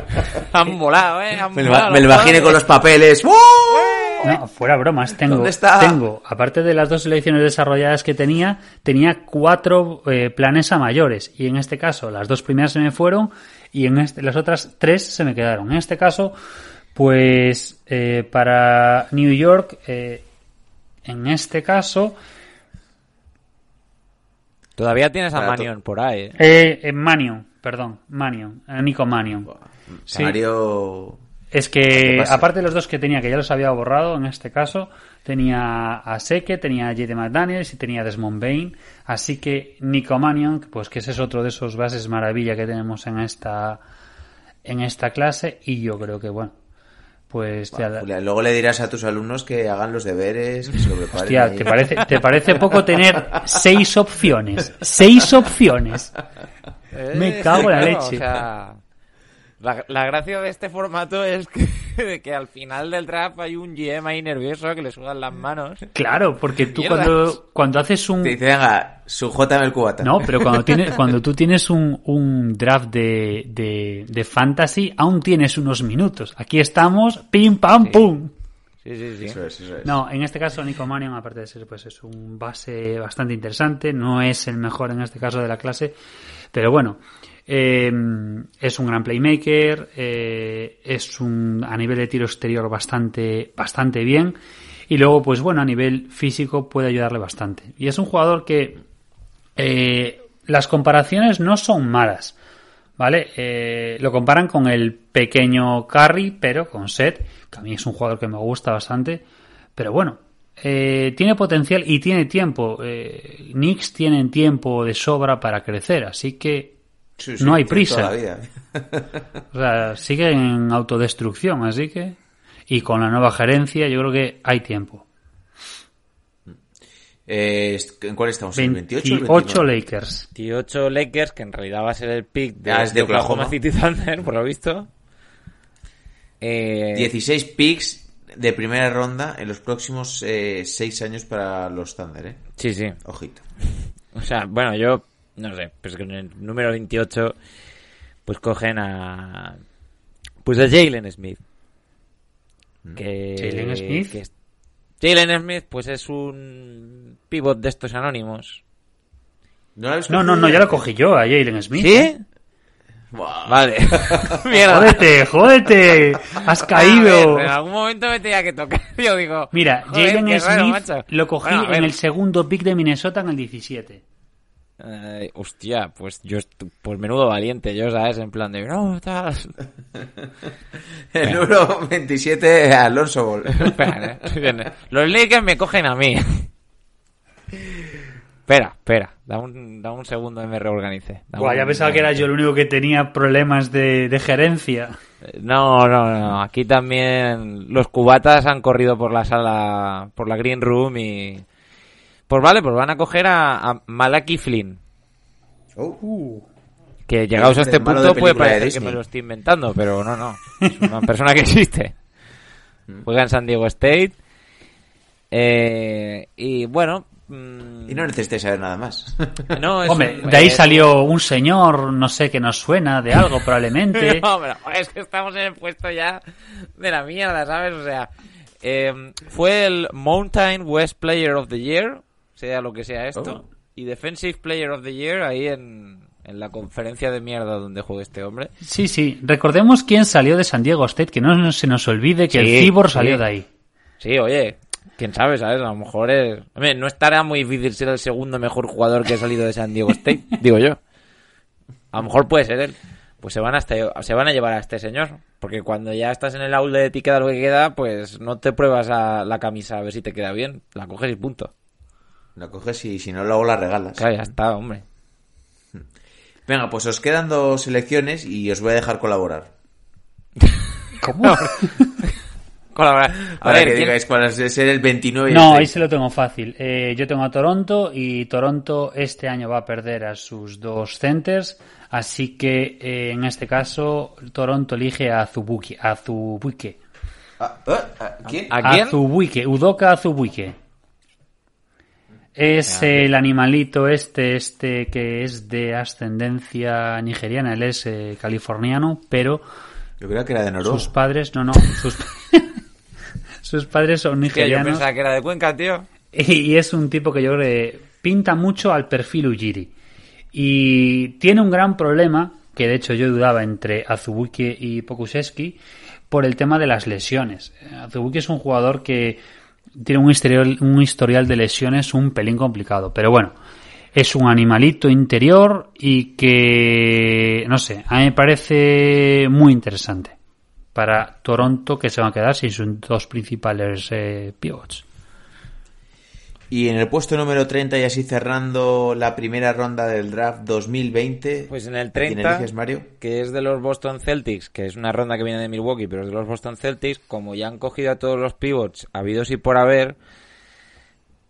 Han volado, ¿eh? Han Me lo, volado me lo imaginé con los papeles. ¡Uh! No, fuera bromas, tengo, ¿Dónde está? tengo, aparte de las dos selecciones desarrolladas que tenía, tenía cuatro eh, planes a mayores. Y en este caso, las dos primeras se me fueron y en este, las otras tres se me quedaron. En este caso, pues eh, para New York, eh, en este caso, Todavía tienes a Manion por ahí. ¿eh? eh, eh, Manion, perdón, Manion, eh, Nico Manion. Sí. Mario... Es ¿Qué que, aparte de los dos que tenía, que ya los había borrado en este caso, tenía a Seke, tenía a J.D. McDaniels y tenía a Desmond Bain. Así que Nico Mannion, pues que ese es otro de esos bases maravilla que tenemos en esta, en esta clase. Y yo creo que, bueno, pues Julián, luego le dirás a tus alumnos que hagan los deberes, que se lo preparen. Hostia. ¿te parece, ¿te parece poco tener seis opciones? Seis opciones. Me Eh, cago en la leche. o sea, la, la gracia de este formato es que, de que al final del draft hay un GM ahí nervioso que le sudan las manos. Claro, porque tú cuando, cuando haces un, Te dice, venga, sujétame el cubata. No, pero cuando, tienes, cuando tú tienes un, un draft de, de, de fantasy, aún tienes unos minutos. Aquí estamos, pim, pam, pum. Sí, sí, sí. Eso es, eso es. No, en este caso Nico Mannion, aparte de ser pues es un base bastante interesante, no es el mejor en este caso de la clase, pero bueno, eh, es un gran playmaker, eh, es un a nivel de tiro exterior bastante bastante bien y luego pues bueno a nivel físico puede ayudarle bastante y es un jugador que eh, las comparaciones no son malas. ¿Vale? Eh, lo comparan con el pequeño Curry, pero con Seth, que a mí es un jugador que me gusta bastante. Pero bueno, tiene potencial y tiene tiempo. Eh, Knicks tienen tiempo de sobra para crecer, así que Sí, sí, no hay prisa. O sea, sigue en autodestrucción, así que. Y con la nueva gerencia, yo creo que hay tiempo. Eh, ¿En cuál estamos? ¿En el 28 o el 28 29? Lakers. 18 Lakers, que en realidad va a ser el pick de, Ah, es de Oklahoma. City Thunder, por lo visto. Eh, 16 picks de primera ronda en los próximos 6 años para los Thunder, ¿eh? Sí, sí. Ojito. O sea, bueno, yo no sé, pues con el número 28 pues cogen a pues a Jalen Smith. Que ¿Jalen Smith? que es- Jalen Smith pues es un pivot de estos anónimos. ¿No, No, no, ya lo cogí yo, a Jalen Smith. ¿Sí? Buah. Vale. Mierda. Jódete, jódete. Has caído. ver, en algún momento me tenía que tocar. Yo digo, Mira, Jalen raro, Smith lo cogí Bueno, en el segundo pick de Minnesota en el 17. Eh, hostia, pues yo, pues menudo valiente, yo, ¿sabes? En plan de, no, tal. El número 27, Alonso Ball. Espera, eh. Los Lakers me cogen a mí. Espera, espera. Da un, da un segundo que me reorganice. Da Buah, un- ya pensaba que era yo el único que tenía problemas de, de gerencia. No, no, no. Aquí también los cubatas han corrido por la sala, por la green room y... Pues vale, pues van a coger a, a Malaki Flynn. Oh. Que llegados a Es este punto de puede parecer que me lo estoy inventando, pero no, no. Es una persona que existe. Juega en San Diego State. Eh, y bueno... mm, Y no necesitáis saber nada más. no, es Hombre, un- de ahí es- salió un señor, no sé, que nos suena de algo probablemente. No, pero es que estamos en el puesto ya de la mierda, ¿sabes? O sea, eh, fue el Mountain West Player of the Year, sea lo que sea esto, Oh. y Defensive Player of the Year ahí en, en la conferencia de mierda donde juega este hombre. Sí, sí. Recordemos quién salió de San Diego State, que no se nos olvide que Sí, el Cibor sí. salió de ahí. Sí, oye, quién sabe, ¿sabes? A lo mejor es... Hombre, no estará muy difícil ser el segundo mejor jugador que ha salido de San Diego State, digo yo. A lo mejor puede ser él. Pues se van, a este- se van a llevar a este señor. Porque cuando ya estás en el outlet y queda lo que queda, pues no te pruebas a la camisa a ver si te queda bien. La coges y punto. La coges y si no, luego la regalas. Claro, ya está, hombre. Venga, pues os quedan dos selecciones y os voy a dejar colaborar. ¿Cómo? Colaborar. A ver, que ¿quién- digáis cuál es el 29 y el No, 30. ahí se lo tengo fácil. Eh, yo tengo a Toronto y Toronto este año va a perder a sus dos centers, así que eh, en este caso Toronto elige a Azubuike. Azubuike. Ah, ah, ah, ¿Quién? ¿A quién? Azubuike, Udoka Azubuike. Es el animalito este, este que es de ascendencia nigeriana, él es eh, californiano, pero Yo creo que era de Noruega. sus padres, no, no, sus, sus padres son Tío, yo nigerianos. pensaba que era de Cuenca, tío. Y es un tipo que yo creo que pinta mucho al perfil Ujiri. Y tiene un gran problema, que de hecho yo dudaba entre Azubuike y Pokusevski, por el tema de las lesiones. Azubuike es un jugador que tiene un historial, un historial de lesiones un pelín complicado. Pero bueno, es un animalito interior y que, no sé, a mí me parece muy interesante para Toronto que se van a quedar sin sus dos principales eh, pivots. Y en el puesto número 30, y así cerrando la primera ronda del draft 2020. Pues en el ¿a quién 30, eliges, Mario? que es de los Boston Celtics, que es una ronda que viene de Milwaukee, pero es de los Boston Celtics, como ya han cogido a todos los pivots habidos y por haber,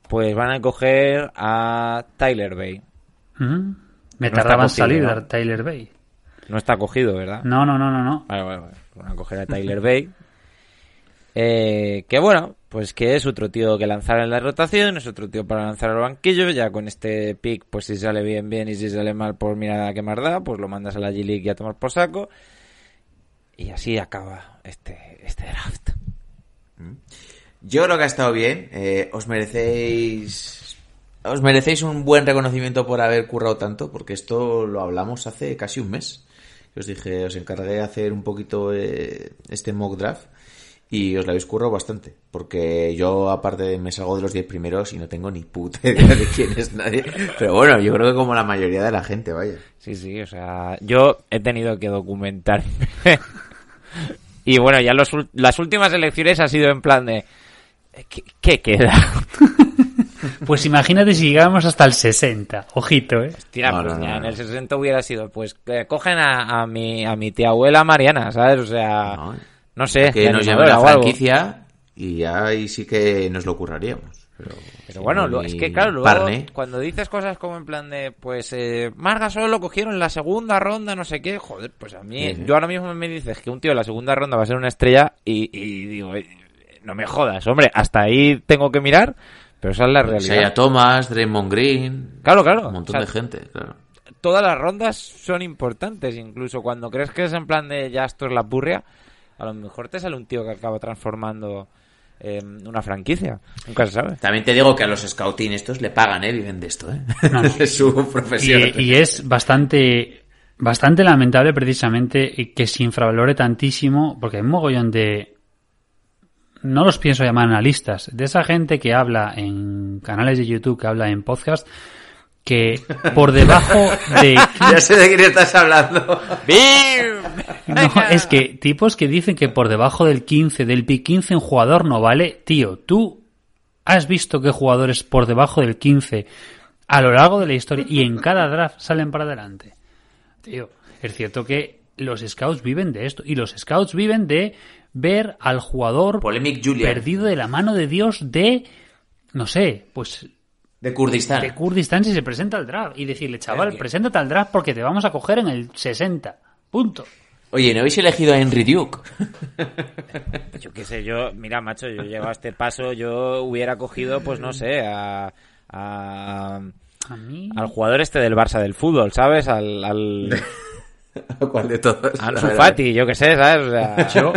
pues van a coger a Tyler Bay. Me No está tardaba en cogido, salir ¿no? Tyler Bay. No está cogido, ¿verdad? No, no, no, no, no. Vale, vale, vale. Van a coger a Tyler Bay. Eh, que bueno, pues que es otro tío que lanzar en la rotación, es otro tío para lanzar al banquillo. Ya con este pick, pues si sale bien, bien, y si sale mal, pues mira qué más da, pues lo mandas a la G-League y a tomar por saco. Y así acaba este, este draft. Yo creo que ha estado bien. eh, os merecéis. Os merecéis un buen reconocimiento por haber currado tanto, porque esto lo hablamos hace casi un mes. Os dije, os encargué de hacer un poquito eh, este mock draft y os lo habéis currado bastante. Porque yo, aparte, me salgo de los 10 primeros y no tengo ni puta idea de quién es nadie. Pero bueno, yo creo que como la mayoría de la gente, vaya. Sí, sí, o sea, yo he tenido que documentarme. y bueno, ya los, ul- las últimas elecciones ha sido en plan de... ¿Qué, qué queda? Pues imagínate si llegáramos hasta el 60. Ojito, ¿eh? No, pues no, no, ya no. en el 60 hubiera sido, pues cogen a, a mi, a mi tía abuela Mariana, ¿sabes? O sea, No, sé, que nos llame la franquicia y ahí sí que nos lo curraríamos. Pero, Pero bueno, lo- es que claro, luego, Parne. cuando dices cosas como en plan de, pues, eh, Marga solo lo cogieron en la segunda ronda, no sé qué, joder, pues a mí, Sí, sí. yo ahora mismo me dices que un tío en la segunda ronda va a ser una estrella y, y digo, eh, no me jodas, hombre, hasta ahí tengo que mirar, pero esa es la realidad. Isaiah Thomas, Draymond Green, Claro, claro. un montón o sea, de gente, claro. Todas las rondas son importantes, incluso cuando crees que es en plan de ya esto es la purria, a lo mejor te sale un tío que acaba transformando eh, una franquicia, nunca se sabe. También te digo que a los scouting estos le pagan, ¿eh? Viven de esto, ¿eh? No, no. es su profesión. Y, y es bastante bastante lamentable precisamente que se infravalore tantísimo, porque hay un mogollón de... No los pienso llamar analistas, de esa gente que habla en canales de YouTube, que habla en podcast, que por debajo de... ya sé de quién estás hablando. No, es que tipos que dicen que por debajo del 15, del pick 15 un jugador no vale. Tío, tú has visto que jugadores por debajo del 15 a lo largo de la historia y en cada draft salen para adelante. Tío, es cierto que los scouts viven de esto y los scouts viven de ver al jugador Polemic perdido de la mano de Dios de, no sé, pues De Kurdistán. de Kurdistán si se presenta al draft y decirle, chaval, preséntate al draft porque te vamos a coger en el 60. Punto. Oye, ¿no habéis elegido a Henry Duke? Yo qué sé, yo, mira, macho, yo llego a este paso, yo hubiera cogido, pues no sé, a, a- A mí... al jugador este del Barça del fútbol, ¿sabes? Al, al ¿Cuál de todos? a Ansu La verdad. Fati, yo qué sé, ¿sabes? O sea, Yo,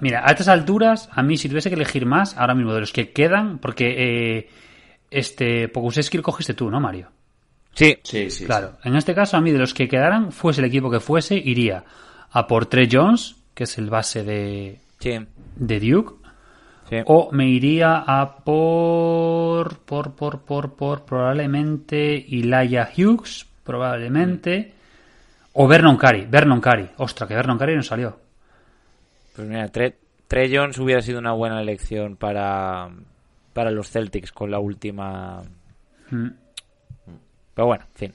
mira, a estas alturas, a mí si tuviese que elegir más, ahora mismo de los que quedan, porque eh, este Pokusevski lo cogiste tú, ¿no, Mario? sí, Sí, sí. Claro, en este caso a mí de los que quedaran, fuese el equipo que fuese, iría a por Trey Jones, que es el base de, sí, de Duke, sí. o me iría a por, por, por, por, por, probablemente Elijah Hughes, probablemente, o Vernon Carey, Vernon Carey, ostra, que Vernon Carey no salió. Pues mira, Tre, Trey Jones hubiera sido una buena elección para, para los Celtics con la última... Mm. Pero bueno, en fin.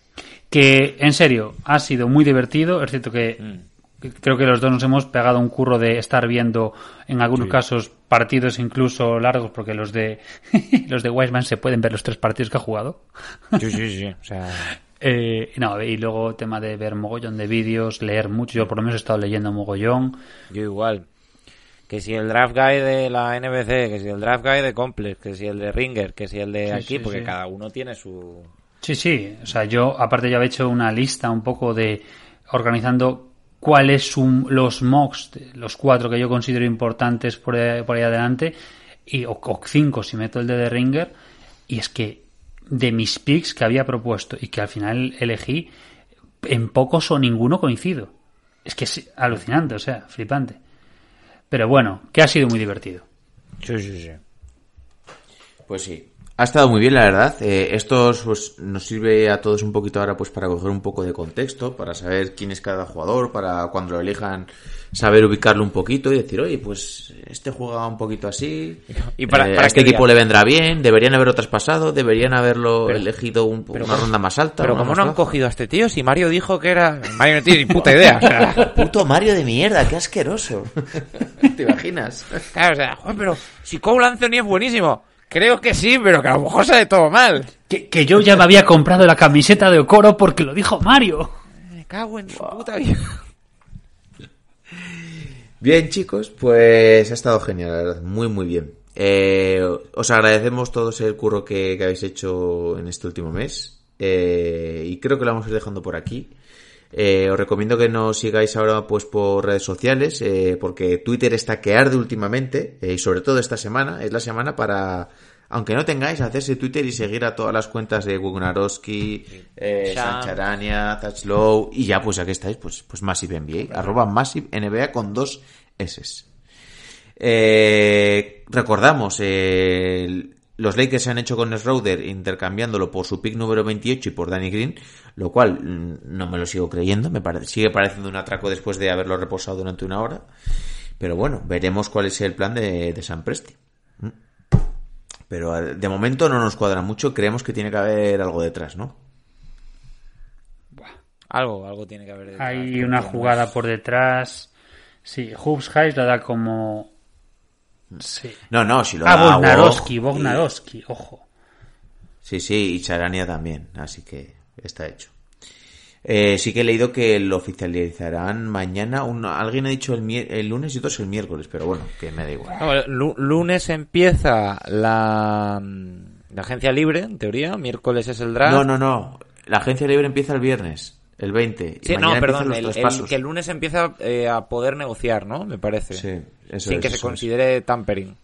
que en serio ha sido muy divertido es cierto que Mm. creo que los dos nos hemos pegado un curro de estar viendo en algunos casos partidos incluso largos porque los de los de Wiseman se pueden ver los tres partidos que ha jugado Sí, sí, sí. O sea, Eh, no y luego tema de ver mogollón de vídeos leer mucho yo por lo menos he estado leyendo mogollón yo igual. Que si el draft guy de la NBC, que si el draft guy de Complex, que si el de Ringer, que si el de Sí, aquí, sí, porque sí. cada uno tiene su... sí sí o sea yo aparte ya he hecho una lista un poco de organizando cuáles son los mocks, los cuatro que yo considero importantes por ahí, por ahí adelante, y, o, o cinco si meto el de The Ringer, y es que de mis picks que había propuesto y que al final elegí, en pocos o ninguno coincido. Es que es alucinante, o sea, flipante. Pero bueno, que ha sido muy divertido. Sí, sí, sí. Pues sí. Ha estado muy bien, la verdad. Eh, esto pues, nos sirve a todos un poquito ahora pues para coger un poco de contexto, para saber quién es cada jugador, para cuando lo elijan saber ubicarlo un poquito y decir, oye, pues este juega un poquito así, Y para- eh, para a este equipo le vendrá bien, deberían haberlo traspasado, deberían haberlo Pero- elegido un- pero una ronda más alta. Pero como no han cogido a este tío, si Mario dijo que era... Mario no tiene ni puta idea. O sea, Puto Mario de mierda, qué asqueroso. ¿Te imaginas? claro, o sea, joder, pero si Cole Anthony es buenísimo. Creo que sí, pero que a lo mejor sale todo mal. Que, que yo ya me había comprado la camiseta de Okoro porque lo dijo Mario. Me cago en su puta vida. Bien, chicos, pues ha estado genial, la verdad, muy, muy bien. Eh, os agradecemos todos el curro que, que habéis hecho en este último mes. Eh, y creo que lo vamos a ir dejando por aquí. Eh, os recomiendo que nos sigáis ahora pues por redes sociales, eh, porque Twitter está que arde últimamente, eh, y sobre todo esta semana, es la semana para, aunque no tengáis, hacerse Twitter y seguir a todas las cuentas de Gugnarowski, eh. Sancharania, Touchlow, y ya pues aquí estáis, pues, pues Massive NBA, arroba Massive NBA con dos S. Eh, recordamos, eh, los Lakers se han hecho con Schroeder intercambiándolo por su pick número 28 y por Danny Green, lo cual mm, no me lo sigo creyendo, me pare- sigue pareciendo un atraco después de haberlo reposado durante una hora. Pero bueno, veremos cuál es el plan de, de San Presti. Mm. Pero eh, de momento no nos cuadra mucho, creemos que tiene que haber algo detrás, ¿no? Algo, algo tiene que haber. detrás, Hay una jugada por detrás. Sí, Hoops Highs la da como. Sí. No, no, si lo Ah, da Bognarowski, y- ojo. Sí, sí, y Charania también, así que está hecho. Eh, sí que he leído que lo oficializarán mañana. Alguien ha dicho el, lunes y otros el miércoles, pero bueno, que me da igual. No, lunes empieza la, mm, la agencia libre, en teoría. Miércoles es el draft. No, no, no. La agencia libre empieza el viernes, el 20. y Sí, no, perdón. El, que el lunes empieza eh, a poder negociar, ¿no? Me parece. Sí, eso Sin es, que se es. considere tampering.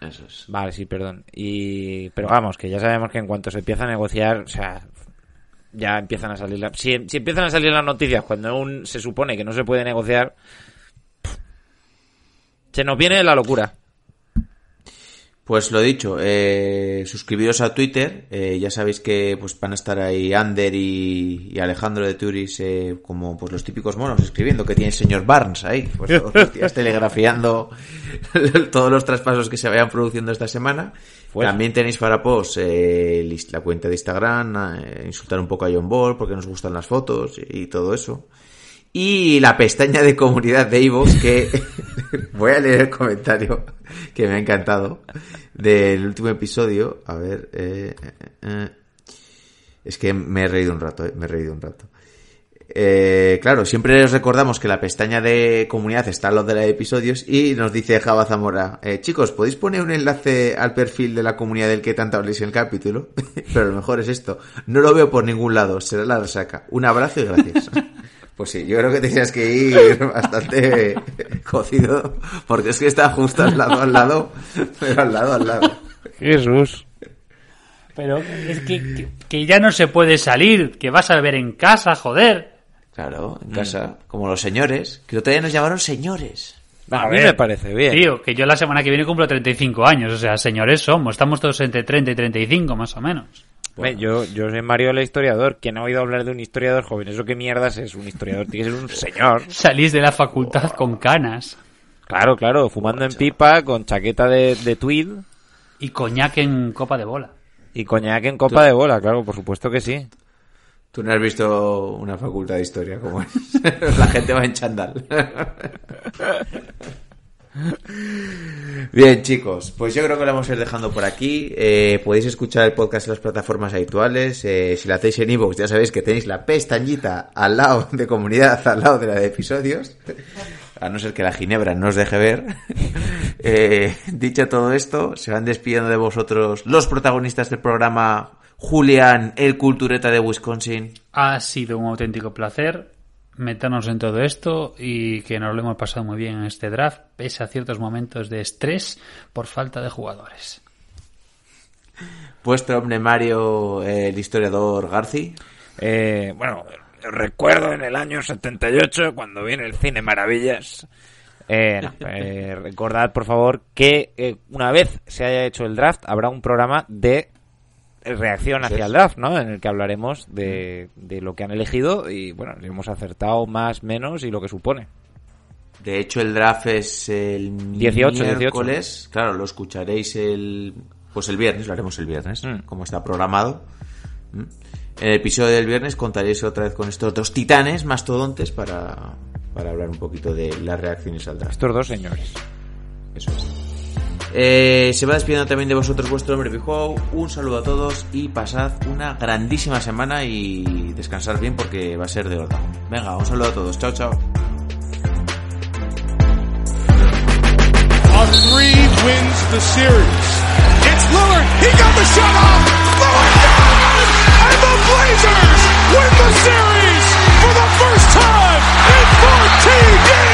Eso es. Vale, sí, perdón. Y pero vamos, que ya sabemos que en cuanto se empieza a negociar, o sea, ya empiezan a salir la- si, si empiezan a salir las noticias cuando un, se supone que no se puede negociar, se nos viene la locura. Pues lo dicho, eh, suscribiros a Twitter, eh, ya sabéis que pues van a estar ahí Ander y, y Alejandro de Turis eh, como pues los típicos monos escribiendo que tiene el señor Barnes ahí, pues días telegrafiando todos los traspasos que se vayan produciendo esta semana. Pues- También tenéis para post eh, la cuenta de Instagram, eh, insultar un poco a John Ball porque nos gustan las fotos y, y todo eso. Y la pestaña de comunidad de Ivox que voy a leer el comentario que me ha encantado del último episodio. A ver, eh, eh, eh. es que me he reído un rato, eh, me he reído un rato. Eh, claro, siempre os recordamos que la pestaña de comunidad está al lado de de episodios y nos dice Java Zamora, eh, chicos, ¿podéis poner un enlace al perfil de la comunidad del que tanto habléis en el capítulo? Pero lo mejor es esto, no lo veo por ningún lado, será la resaca. Un abrazo y gracias. Pues sí, yo creo que tenías que ir bastante cocido, porque es que está justo al lado, al lado, pero al lado, al lado. Jesús. Pero es que, que, que ya no se puede salir, que vas a beber en casa, joder. Claro, en casa, como los señores, que otro día nos llamaron señores. A, A mí ver, me parece bien. Tío, que yo la semana que viene cumplo 35 años, o sea, señores somos, estamos todos entre 30 y 35 más o menos. Hombre, Yo, yo soy Mario el historiador. ¿Quién ha oído hablar de un historiador joven? ¿Eso qué mierdas es? Un historiador tiene que ser un señor. Salís de la facultad con canas Claro, claro, fumando en pipa, con chaqueta de, de tweed y coñac en copa de bola. y coñac en copa de bola, claro, por supuesto que sí. Tú no has visto una facultad de historia como es. La gente va en chandal. Bien, chicos, pues yo creo que lo vamos a ir dejando por aquí. Eh, podéis escuchar el podcast en las plataformas habituales. Eh, si lo hacéis en iVoox, ya sabéis que tenéis la pestañita al lado de comunidad, al lado de la de episodios. A no ser que la ginebra no os deje ver. Eh, dicho todo esto, se van despidiendo de vosotros los protagonistas del programa. Julián, el cultureta de Wisconsin. Ha sido un auténtico placer. Meternos en todo esto y que nos lo hemos pasado muy bien en este draft, pese a ciertos momentos de estrés por falta de jugadores. Vuestro hombre Mario, el historiador Garci. Eh, bueno, recuerdo en el año 78, cuando viene el cine Maravillas. Eh, no, eh, recordad, por favor, que eh, una vez se haya hecho el draft, habrá un programa de reacción hacia el draft, ¿no? En el que hablaremos de, de lo que han elegido y, bueno, si hemos acertado más, menos y lo que supone. De hecho, el draft es el 18, miércoles. Claro, lo escucharéis el pues el viernes, lo haremos el viernes, Mm. como está programado. ¿Mm? En el episodio del viernes contaréis otra vez con estos dos titanes mastodontes para, para hablar un poquito de las reacciones al draft. Estos dos señores. Eso es. Eh, se va despidiendo también de vosotros vuestro hombre Bijou. Un saludo a todos y pasad una grandísima semana y descansar bien porque va a ser de verdad. Venga, un saludo a todos. Chao, chao. Blazers win the series for the first time in 14 years.